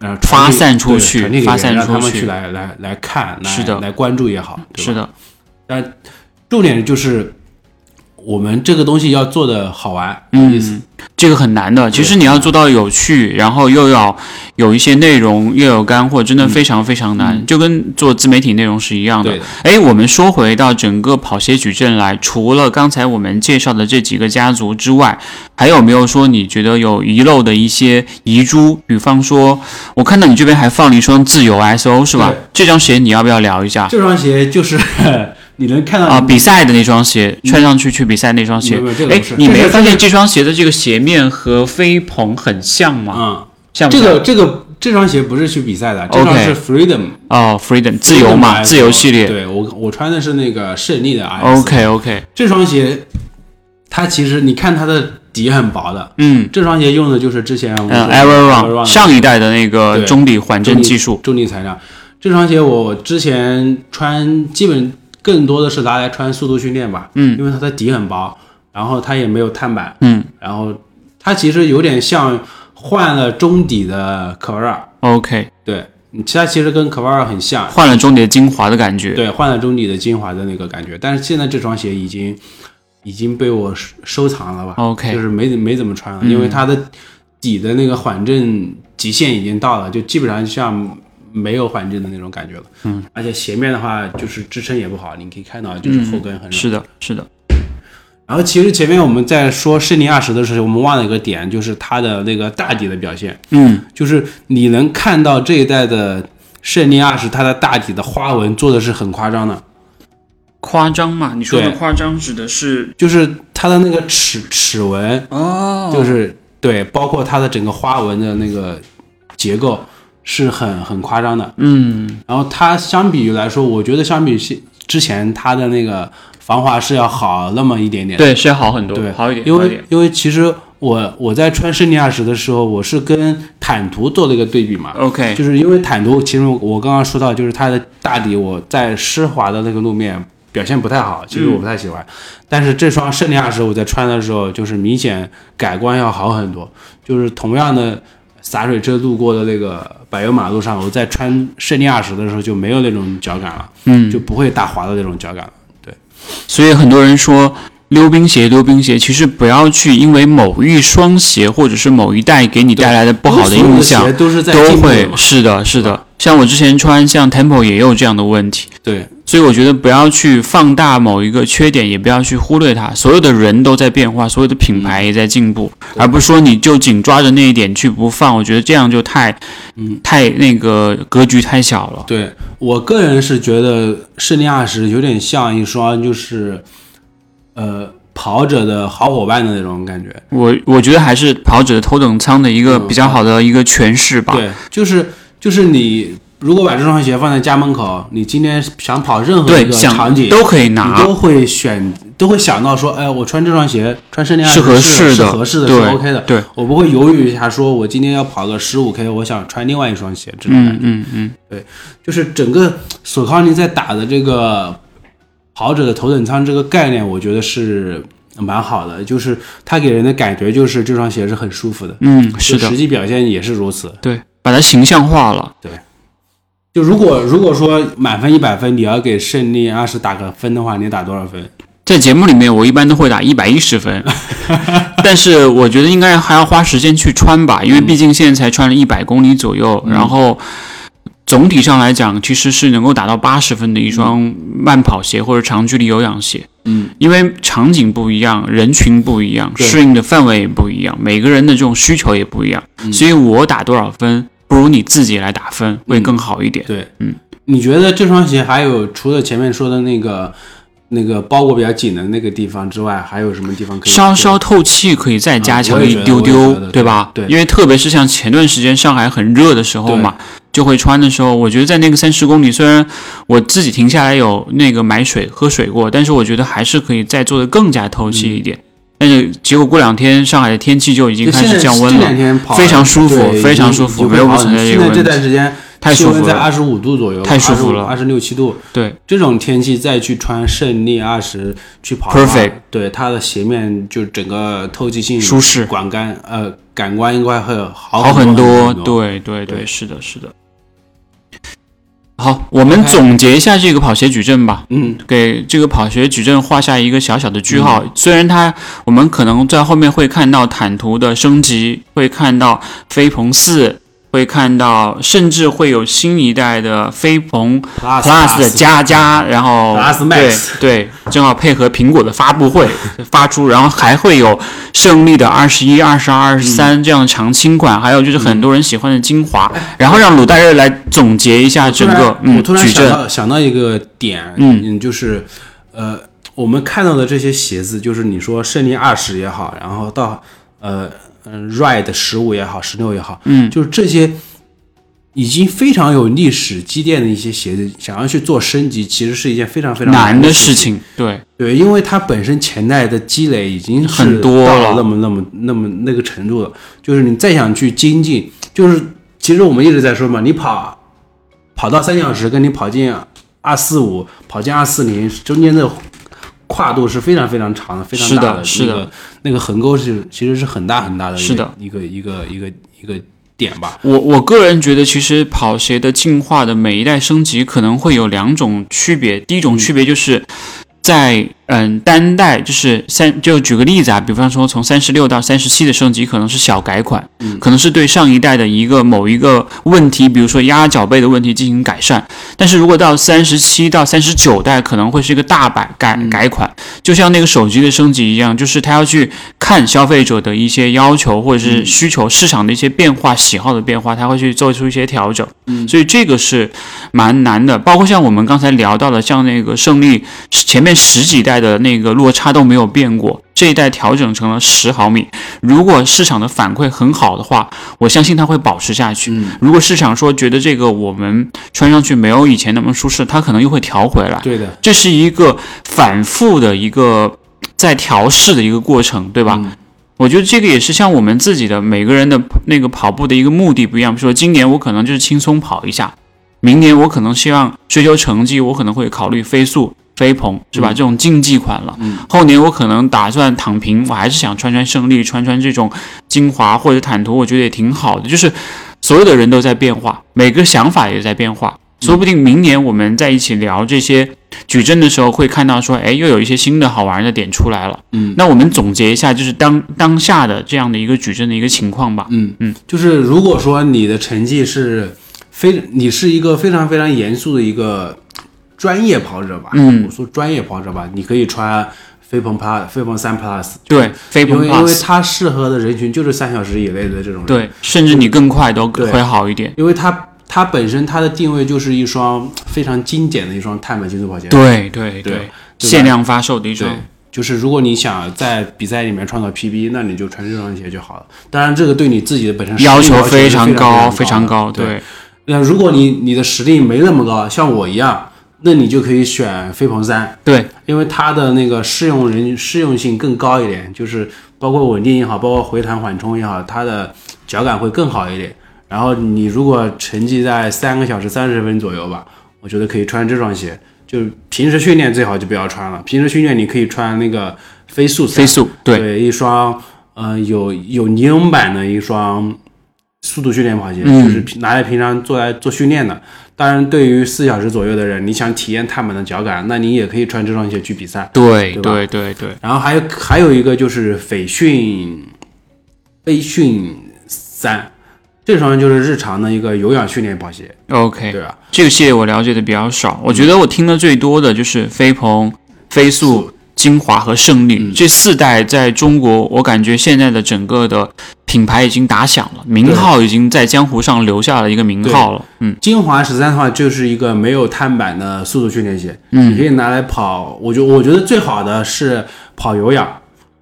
呃，发散出去发散让他们出去去来来来看，来是的。来关注也好，对吧？是的，但重点就是我们这个东西要做的好玩，有意思，嗯，这个很难的。其实你要做到有趣，然后又要有一些内容，又有干货，真的非常非常难，就跟做自媒体内容是一样的对。的，哎，我们说回到整个跑鞋矩阵来，除了刚才我们介绍的这几个家族之外，还有没有说你觉得有遗漏的一些遗珠？比方说，我看到你这边还放了一双自由 SO 是吧？这双鞋你要不要聊一下？这双鞋就是你能看到啊，比赛的那双鞋，穿上去去比赛那双鞋。哎，你没这是。发现这双鞋的这个鞋面和飞鹏很像吗？嗯，像像？这个这个这双鞋不是去比赛的，这双是 Freedom 哦，Freedom 自由嘛，自由系列。对我我穿的是那个胜利的 IS。OK OK，这双鞋它其实你看它的底很薄的，嗯。这双鞋用的就是之前嗯，Ever Run Run 上一代的那个中底缓震技术。中底材料。这双鞋我之前穿，基本更多的是拿来穿速度训练吧，嗯。因为它的底很薄，然后它也没有碳板，嗯。然后它其实有点像换了中底的可维尔，，OK，对，其它其实跟可维尔很像，换了中底的精华的感觉。对，换了中底的精华的那个感觉，但是现在这双鞋已经已经被我收收藏了吧 OK 就是没没怎么穿了，嗯。因为它的底的那个缓震极限已经到了，就基本上像没有缓震的那种感觉了。嗯，而且鞋面的话，就是支撑也不好，你可以看到就是后跟很是的，是的，然后其实前面我们在说胜利二十的时候，我们忘了一个点，就是它的那个大底的表现，嗯，就是你能看到这一代的胜利二十，它的大底的花纹做的是很夸张的。夸张嘛？你说的夸张指的是？就是它的那个齿齿纹，哦，就是对，包括它的整个花纹的那个结构是很很夸张的。嗯然后它相比于来说，我觉得相比之之前它的那个防滑是要好那么一点点。对，是要好很多，对，好一点，因为。因为其实我我在穿胜利二十的时候，我是跟坦途做了一个对比嘛。OK，就是因为坦途，其实我刚刚说到，就是它的大底，我在湿滑的那个路面表现不太好，其实我不太喜欢。但是这双胜利二十我在穿的时候，就是明显改观要好很多。就是同样的洒水车路过的那个柏油马路上，我在穿胜利二十的时候就没有那种脚感了，嗯，就不会打滑的那种脚感了。对所以很多人说溜冰鞋，溜冰鞋，其实不要去因为某一双鞋或者是某一代给你带来的不好的印象，都会是的，是的。像我之前穿像 Temple 也有这样的问题，对所以我觉得不要去放大某一个缺点，也不要去忽略它。所有的人都在变化，所有的品牌也在进步，而不是说你就紧抓着那一点去不放。我觉得这样就太，嗯，太那个格局太小了。对我个人是觉得胜利二十有点像一双就是呃跑者的好伙伴的那种感觉。我我觉得还是跑者头等舱的一个嗯比较好的一个诠释吧。对，就是就是你如果把这双鞋放在家门口，你今天想跑任何一，个场景，都可以你拿。都会选，都会想到说，哎，我穿这双鞋，穿胜利二是合适的是合适的，是 OK 的。对，我不会犹豫一下，说我今天要跑个十五 K，我想穿另外一双鞋，这种感嗯觉。嗯对，就是整个索康尼在打的这个跑者的头等舱这个概念，我觉得是蛮好的。就是它给人的感觉就是这双鞋是很舒服的，嗯，是的实，际表现也是如此。对，把它形象化了。对。就如果如果说满分一百分，你要给胜利二十打个分的话，你打多少分？在节目里面，我一般都会打一百一十分，[LAUGHS] 但是我觉得应该还要花时间去穿吧，因为毕竟现在才穿了一百公里左右，然后总体上来讲，其实是能够达到八十分的一双慢跑鞋或者长距离有氧鞋。嗯，因为场景不一样，人群不一样，适应的范围也不一样，每个人的这种需求也不一样，所以我打多少分，不如你自己来打分会更好一点。对，嗯，你觉得这双鞋还有除了前面说的那个那个包裹比较紧的那个地方之外，还有什么地方可以稍稍透气可以再加强一丢丢对吧？对因为特别是像前段时间上海很热的时候嘛，就会穿的时候，我觉得在那个三十公里，虽然我自己停下来有那个买水喝水过，但是我觉得还是可以再做的更加透气一点。但是结果过两天上海的天气就已经开就现在始降温了，非常舒服非常舒服没有存在这现在这个问题段时间太舒服了在二十五度左右，太舒服了二十六七度。对，这种天气再去穿胜利二十去跑 Perfect 对它的鞋面就整个透气性、舒适感官呃感官应该会好好很多，对对对，对是的，是的。好，我们总结一下这个跑鞋矩阵吧。嗯，给这个跑鞋矩阵画下一个小小的句号。虽然它，我们可能在后面会看到坦途的升级，会看到飞鹏四，会看到甚至会有新一代的飞鹏 Plus 的加加，然后 Plus 对对，正好配合苹果的发布会发出，然后还会有胜利的二十一、二十二、二十三这样的长青款，还有就是很多人喜欢的精华，然后让鲁代日来总结一下整个嗯我突然想。到想到一个点，嗯就是呃，我们看到的这些鞋子，就是你说胜利二十也好，然后到呃嗯 Ride 十五也好，十六也好，嗯，就是这些已经非常有历史积淀的一些鞋子，想要去做升级，其实是一件非常非常难的的事。情，对，对，因为它本身前代的积累已经很多了了。那么那么那么那个程度了，就是你再想去精进，就是其实我们一直在说嘛，你跑跑到三小时，跟你跑进二四五、跑进二四零中间的跨度是非常非常长的，非常大的大是的那个那个横沟是其实是很大很大的一个，是的一个一个一个一个点吧。我我个人觉得，其实跑鞋的进化的每一代升级可能会有两种区别。第一种区别就是在嗯单代，就是三，就举个例子啊，比方说从三十六到三十七的升级可能是小改款，可能是对上一代的一个某一个问题，比如说压脚背的问题进行改善。但是如果到三十七到三十九代，可能会是一个大改改改款，就像那个手机的升级一样，就是它要去看消费者的一些要求或者是需求、市场的一些变化、喜好的变化，它会去做出一些调整。嗯，所以这个是蛮难的。包括像我们刚才聊到的，像那个胜利前面十几代的那个落差都没有变过，这一代调整成了十毫米。如果市场的反馈很好的话，我相信它会保持下去。如果市场说觉得这个我们穿上去没有以前那么舒适，它可能又会调回来。对的，这是一个反复的一个在调试的一个过程，对吧？我觉得这个也是像我们自己的每个人的那个跑步的一个目的不一样。比如说今年我可能就是轻松跑一下，明年我可能希望追求成绩，我可能会考虑飞速、飞鹏，是吧？这种竞技款了。后年我可能打算躺平，我还是想穿穿胜利，穿穿这种精华或者坦途，我觉得也挺好的。就是所有的人都在变化，每个想法也在变化。说不定明年我们在一起聊这些矩阵的时候，会看到说，哎，又有一些新的好玩的点出来了。嗯，那我们总结一下，就是当当下的这样的一个矩阵的一个情况吧。嗯嗯，就是如果说你的成绩是非，你是一个非常非常严肃的一个专业跑者吧，嗯。我说专业跑者吧，你可以穿飞鹏 Plus、飞鹏三 Plus，对，飞鹏因为因为它适合的人群就是三小时以内的这种人，，对，甚至你更快都会好一点。因为它它本身它的定位就是一双非常经典的一双碳板竞速跑鞋，对对对限量发售的一对双。，就是如果你想在比赛里面创造 PB，那你就穿这双鞋就好了。当然，这个对你自己的本身要求非非常高，非常高，对，那如果你你的实力没那么高，像我一样，那你就可以选飞鹏三，对，因为它的那个适用人适用性更高一点，就是包括稳定也好，包括回弹缓冲也好，它的脚感会更好一点。然后你如果成绩在三个小时三十分左右吧，我觉得可以穿这双鞋。就是平时训练最好就不要穿了，平时训练你可以穿那个飞速飞速，对，对，一双呃有有尼龙版的一双速度训练跑鞋，嗯就是拿来平常做来做训练的。当然，对于四小时左右的人，你想体验碳板的脚感，那你也可以穿这双鞋去比赛。对，对对，对，对，然后还有还有一个就是斐讯飞讯三，这双就是日常的一个有氧训练跑鞋，OK，对吧？这个系列我了解的比较少，我觉得我听的最多的就是飞鹏、飞速、精华和胜利、嗯这四代在中国，我感觉现在的整个的品牌已经打响了，名号已经在江湖上留下了一个名号了。嗯精华十三的话，就是一个没有碳板的速度训练鞋，嗯你嗯可以拿来跑。我觉我觉得最好的是跑有氧，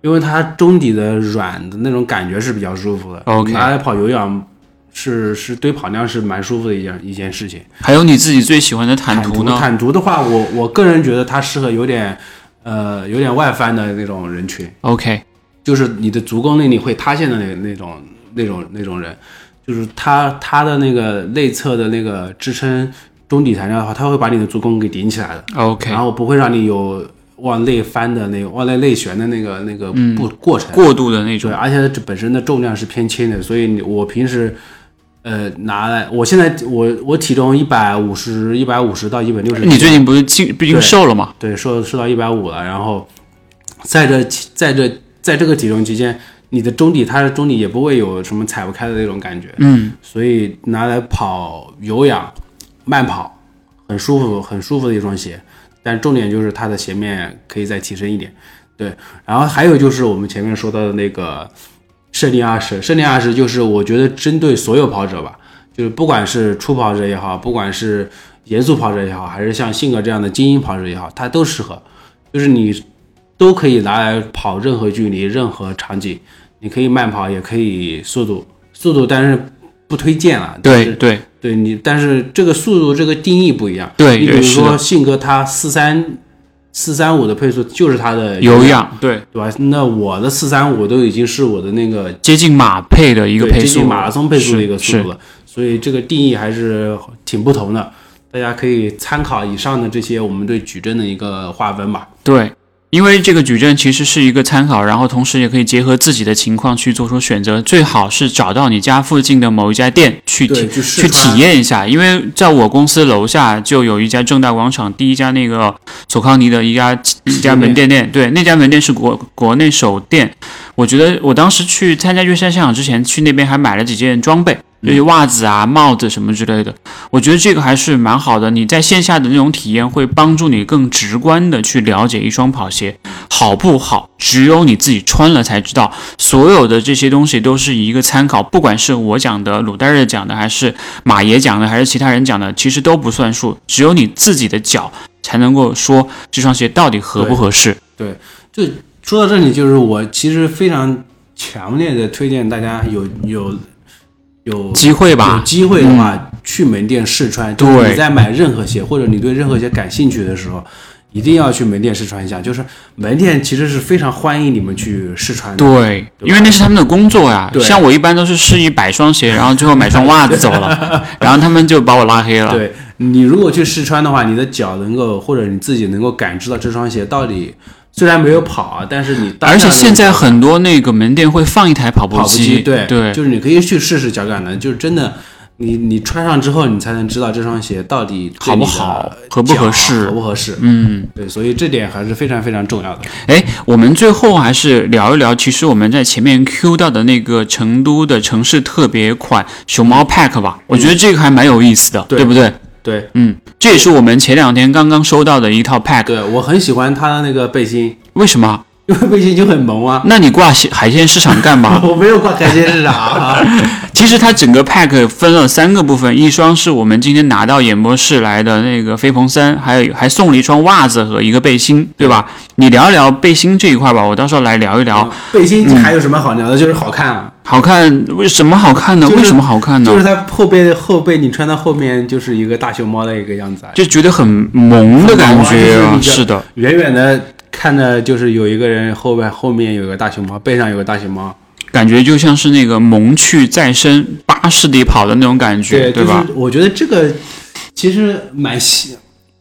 因为它中底的软的那种感觉是比较舒服的。OK 拿来跑有氧是是对跑量是蛮舒服的一件一件事情。还有你自己最喜欢的坦途途呢？坦途的话，我我个人觉得它适合有点呃有点外翻的那种人群，OK，就是你的足弓内力会塌陷的那那种那种那种人，就是他他的那个内侧的那个支撑中底材料的话，他会把你的足弓给顶起来的，OK，然后不会让你有往内翻的那个往内内旋的那个那个嗯过过程。过度的那对，种。而且这本身的重量是偏轻的，所以你我平时。呃，拿来，我现在我我体重一百五十，一百五十到一百六十。你最近不是进，毕竟瘦了嘛？对，瘦瘦到一百五了，然后在这在这在这个体重期间，你的中底它的中底也不会有什么踩不开的那种感觉，嗯，所以拿来跑有氧、慢跑，很舒服，很舒服的一双鞋。但重点就是它的鞋面可以再提升一点，对。然后还有就是我们前面说到的那个胜利二十，胜利二十就是我觉得针对所有跑者吧，就是不管是初跑者也好，不管是严肃跑者也好，还是像信哥这样的精英跑者也好，它都适合，就是你都可以拿来跑任何距离、任何场景，你可以慢跑，也可以速度，速度但是不推荐了。就是对对对你，但是这个速度这个定义不一样。对你比如说信哥他四三四三五的配速就是它的有，氧，对，对吧？那我的四三五都已经是我的那个接近马配的一个配速，对接近马拉松配速的一个速度了，所以这个定义还是挺不同的。大家可以参考以上的这些我们对矩阵的一个划分吧。对，因为这个矩阵其实是一个参考，然后同时也可以结合自己的情况去做出选择。最好是找到你家附近的某一家店去体，去体验一下，因为在我公司楼下就有一家正大广场第一家那个索康尼的一家一家门店店，对，那家门店是国国内首店。我觉得我当时去参加月山现场之前，去那边还买了几件装备，就是袜子啊、帽子什么之类的。我觉得这个还是蛮好的。你在线下的那种体验，会帮助你更直观的去了解一双跑鞋好不好，只有你自己穿了才知道。所有的这些东西都是一个参考，不管是我讲的、鲁代日讲的，还是马爷讲的，还是其他人讲的，其实都不算数。只有你自己的脚才能够说这双鞋到底合不合适。对就说到这里，就是我其实非常强烈的推荐大家有有有机会吧有机会的话、去门店试穿。就是对你在买任何鞋或者你对任何鞋感兴趣的时候，一定要去门店试穿一下。就是门店其实是非常欢迎你们去试穿的。对，对因为那是他们的工作呀。对像我一般都是试一百双鞋，然后最后买双袜子走了，[LAUGHS] 然后他们就把我拉黑了。对你如果去试穿的话，你的脚能够或者你自己能够感知到这双鞋到底虽然没有跑啊，但是你而且现在很多那个门店会放一台跑步机对对，就是你可以去试试脚感的，就是真的。你你穿上之后，你才能知道这双鞋到底好不好合不合适合不合适。嗯，对，所以这点还是非常非常重要的。哎，我们最后还是聊一聊，其实我们在前面 Q 到的那个成都的城市特别款熊猫 Pack 吧，我觉得这个还蛮有意思的，嗯对对不对？对。嗯，这也是我们前两天刚刚收到的一套 Pack，对，我很喜欢它的那个背心，为什么？因为背心就很萌啊。那你挂海海鲜市场干嘛？[LAUGHS] 我没有挂海鲜市场啊。[LAUGHS] 其实它整个 pack 分了三个部分，一双是我们今天拿到演播室来的那个飞鹏三，还有还送了一双袜子和一个背心，对吧？你聊一聊背心这一块吧，我到时候来聊一聊。背心还有什么好聊的？就是好看啊，好看，为什么好看呢？就是为什么好看呢？就是它后背后背你穿到后面就是一个大熊猫的一个样子啊，就觉得很萌的感觉是的，远远的看着就是有一个人后边后面有个大熊猫，背上有个大熊猫，感觉就像是那个萌趣再生巴士里跑的那种感觉，对吧？就是我觉得这个其实蛮新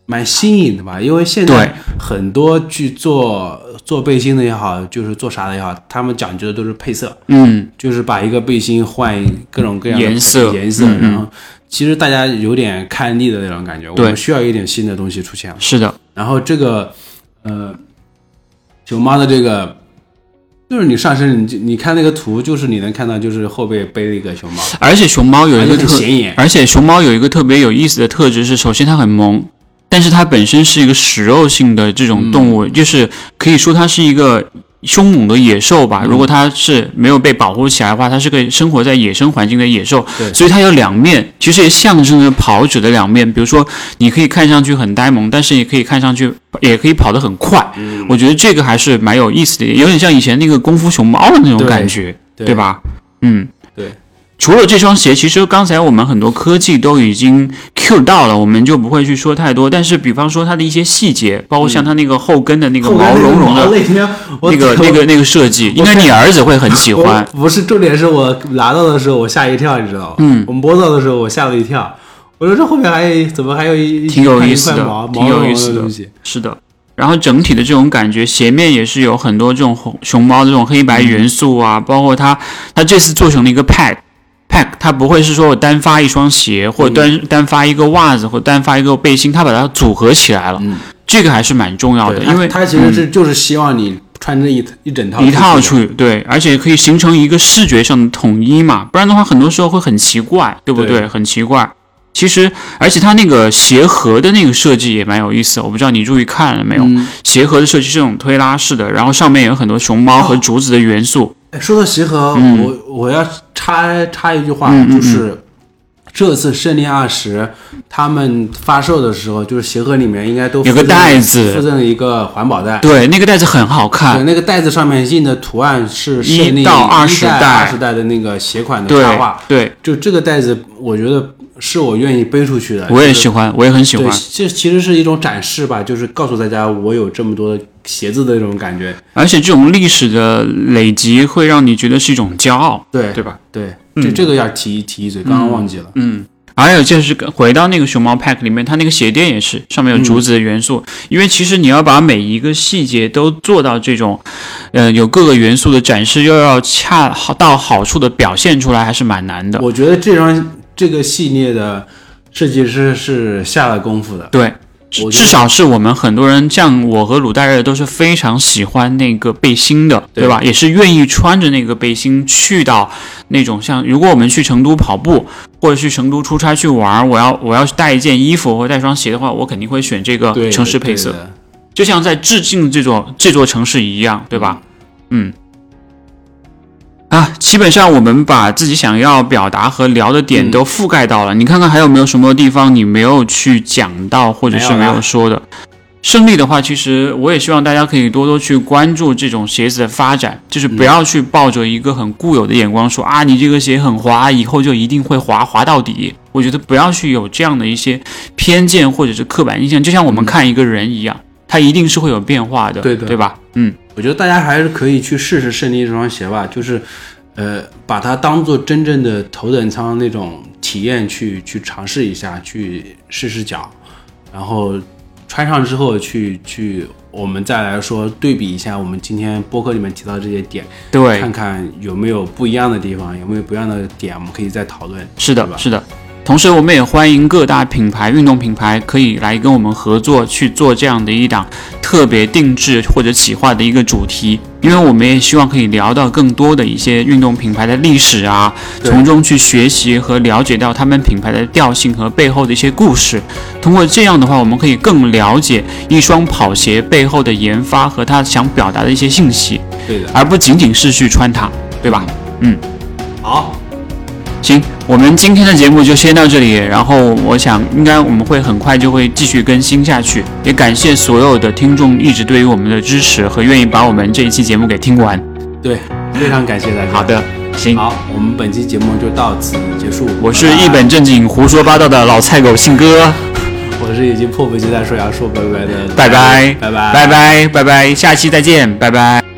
蛮新颖的吧，因为现在很多去做做背心的也好，就是做啥的也好，他们讲究的都是配色，嗯，就是把一个背心换各种各样的颜色颜色，然后其实大家有点看腻的那种感觉，我对。们需要一点新的东西出现了。是的，然后这个呃，熊猫的这个。就是你上身，你就你看那个图，就是你能看到，就是后背背了一个熊猫，而且熊猫有一个显眼。而且熊猫有一个特别有意思的特质是，首先它很萌，但是它本身是一个食肉性的这种动物，就是可以说它是一个凶猛的野兽吧。如果它是没有被保护起来的话，它是个生活在野生环境的野兽，对所以它有两面，其实也象征着跑者的两面。比如说，你可以看上去很呆萌，但是也可以看上去也可以跑得很快。嗯我觉得这个还是蛮有意思的，有点像以前那个功夫熊猫的那种感觉，对吧？嗯。对，除了这双鞋，其实刚才我们很多科技都已经 Q 到了，我们就不会去说太多。但是，比方说它的一些细节，包括像它那个后跟的那个毛茸茸的那个、那个、那个设计，应该你儿子会很喜欢。不是重点是我拿到的时候我吓一跳，你知道吗？嗯我们播到的时候我吓了一跳，我说这后面还怎么还有一挺有意思的毛挺有意思的毛茸茸东西？是的。然后整体的这种感觉，鞋面也是有很多这种熊熊猫的这种黑白元素啊，包括它，它这次做成了一个 pack。Pack 它不会是说我单发一双鞋，或者单、单发一个袜子，或者单发一个背心，它把它组合起来了，嗯这个还是蛮重要的，因为它它其实是就是希望你穿着一一整套一套出去，对，而且可以形成一个视觉上的统一嘛，不然的话，很多时候会很奇怪，对不对？对很奇怪。其实，而且它那个鞋盒的那个设计也蛮有意思，我不知道你注意看了没有？嗯鞋盒的设计是这种推拉式的，然后上面有很多熊猫和竹子的元素。哎，说到鞋盒，嗯我我要插插一句话，就是这次胜利二十他们发售的时候，就是鞋盒里面应该都有个袋子附赠了一个环保袋。对，那个袋子很好对，看。那个袋子上面印的图案是一胜利到二十代二十代的那个鞋款的插画。对，就这个袋子，我觉得是我愿意背出去的。我也就是喜欢，我也很喜欢。，这其实是一种展示吧，就是告诉大家我有这么多鞋子的这种感觉。而且这种历史的累积会让你觉得是一种骄傲，对对吧？对，这这个要提提一嘴，刚刚忘记了。嗯，还有就是回到那个熊猫 pack 里面，它那个鞋垫也是上面有竹子的元素，因为其实你要把每一个细节都做到这种，呃，有各个元素的展示，又要恰好到好处的表现出来，还是蛮难的。我觉得这双这个系列的设计师是下了功夫的。对。至少是我们很多人，像我和鲁大热都是非常喜欢那个背心的，对对吧？也是愿意穿着那个背心去到那种像，如果我们去成都跑步，或者去成都出差去玩，我要我要带一件衣服或带双鞋的话，我肯定会选这个城市配色，就像在致敬这座这座城市一样，对吧？嗯。啊，基本上我们把自己想要表达和聊的点嗯都覆盖到了。你看看还有没有什么地方你没有去讲到，或者是没有说的？胜利的话，其实我也希望大家可以多多去关注这种鞋子的发展，就是不要去抱着一个很固有的眼光说、啊，你这个鞋很滑，以后就一定会滑滑到底。我觉得不要去有这样的一些偏见或者是刻板印象，就像我们看一个人一样，他一定是会有变化的，对的对吧？嗯，我觉得大家还是可以去试试胜利这双鞋吧，就是，呃，把它当做真正的头等舱那种体验去去尝试一下，去试试脚，然后穿上之后去去，我们再来说对比一下我们今天播客里面提到这些点，对，看看有没有不一样的地方，有没有不一样的点，我们可以再讨论。是的，吧是的。同时，我们也欢迎各大品牌、运动品牌可以来跟我们合作，去做这样的一档特别定制或者企划的一个主题。因为我们也希望可以聊到更多的一些运动品牌的历史啊，从中去学习和了解到他们品牌的调性和背后的一些故事。通过这样的话，我们可以更了解一双跑鞋背后的研发和它想表达的一些信息，对的，而不仅仅是去穿它，对吧？嗯好，行，我们今天的节目就先到这里，然后我想应该我们会很快就会继续更新下去，也感谢所有的听众一直对于我们的支持和愿意把我们这一期节目给听完。对，非常感谢大家。好，的，行，好，我们本期节目就到此结束。我是一本正经胡说八道的老菜狗信哥，[LAUGHS] 我是已经迫不及待说要说拜拜的，拜拜，拜拜，拜拜，拜拜，下期再见，拜拜。